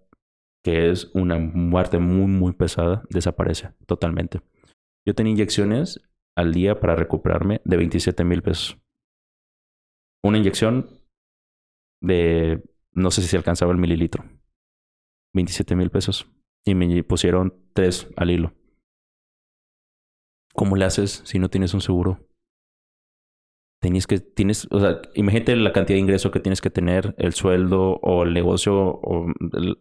que es una muerte muy, muy pesada, desaparece totalmente. Yo tenía inyecciones al día para recuperarme de 27 mil pesos. Una inyección de, no sé si alcanzaba el mililitro. 27 mil pesos. Y me pusieron tres al hilo. ¿Cómo le haces si no tienes un seguro? Tienes que, tienes, o sea, imagínate la cantidad de ingreso que tienes que tener, el sueldo o el negocio o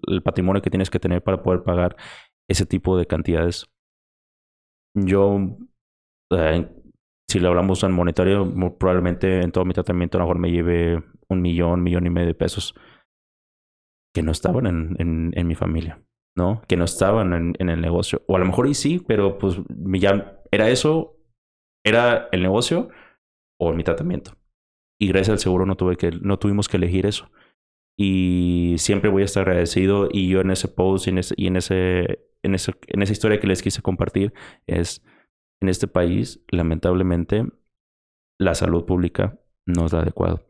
el patrimonio que tienes que tener para poder pagar ese tipo de cantidades. Yo si le hablamos en monetario, probablemente en todo mi tratamiento a lo mejor me lleve un millón, millón y medio de pesos que no estaban en, en, mi familia, ¿no? Que no estaban en, en, el negocio. O a lo mejor y sí, pero pues ya era eso, era el negocio o mi tratamiento. Y gracias al seguro no, tuve que, no tuvimos que elegir eso. Y siempre voy a estar agradecido. Y yo en ese post y en, ese, y en, ese, en, ese, en esa historia que les quise compartir es, en este país, lamentablemente, la salud pública no es la adecuada.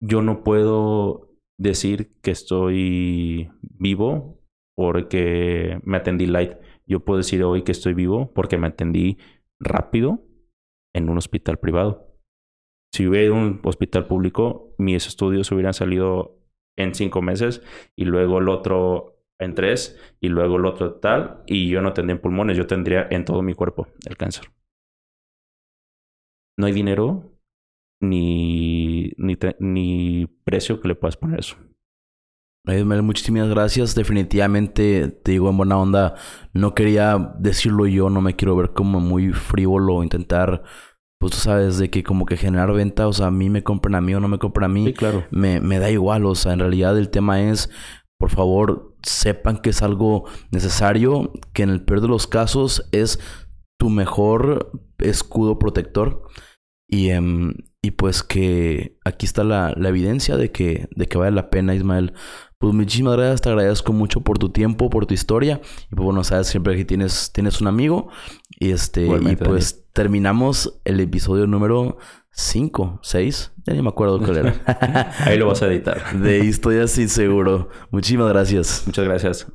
Yo no puedo decir que estoy vivo porque me atendí light. Yo puedo decir hoy que estoy vivo porque me atendí rápido en un hospital privado. Si hubiera un hospital público, mis estudios hubieran salido en cinco meses y luego el otro en tres y luego el otro tal y yo no tendría en pulmones, yo tendría en todo mi cuerpo el cáncer. No hay dinero ni, ni, ni precio que le puedas poner eso. Muchísimas gracias. Definitivamente te digo en buena onda. No quería decirlo yo, no me quiero ver como muy frívolo, intentar, pues tú sabes, de que como que generar venta, o sea, a mí me compran a mí o no me compran a mí. Sí, claro. Me, me da igual, o sea, en realidad el tema es, por favor, sepan que es algo necesario, que en el peor de los casos es tu mejor escudo protector. Y, em, y pues que aquí está la, la, evidencia de que, de que vale la pena, Ismael. Pues muchísimas gracias, te agradezco mucho por tu tiempo, por tu historia. Y pues bueno, sabes siempre que tienes, tienes un amigo. Y este, y pues terminamos el episodio número 5, 6, ya ni me acuerdo cuál era. Ahí lo vas a editar. De historia sí seguro. Muchísimas gracias. Muchas gracias.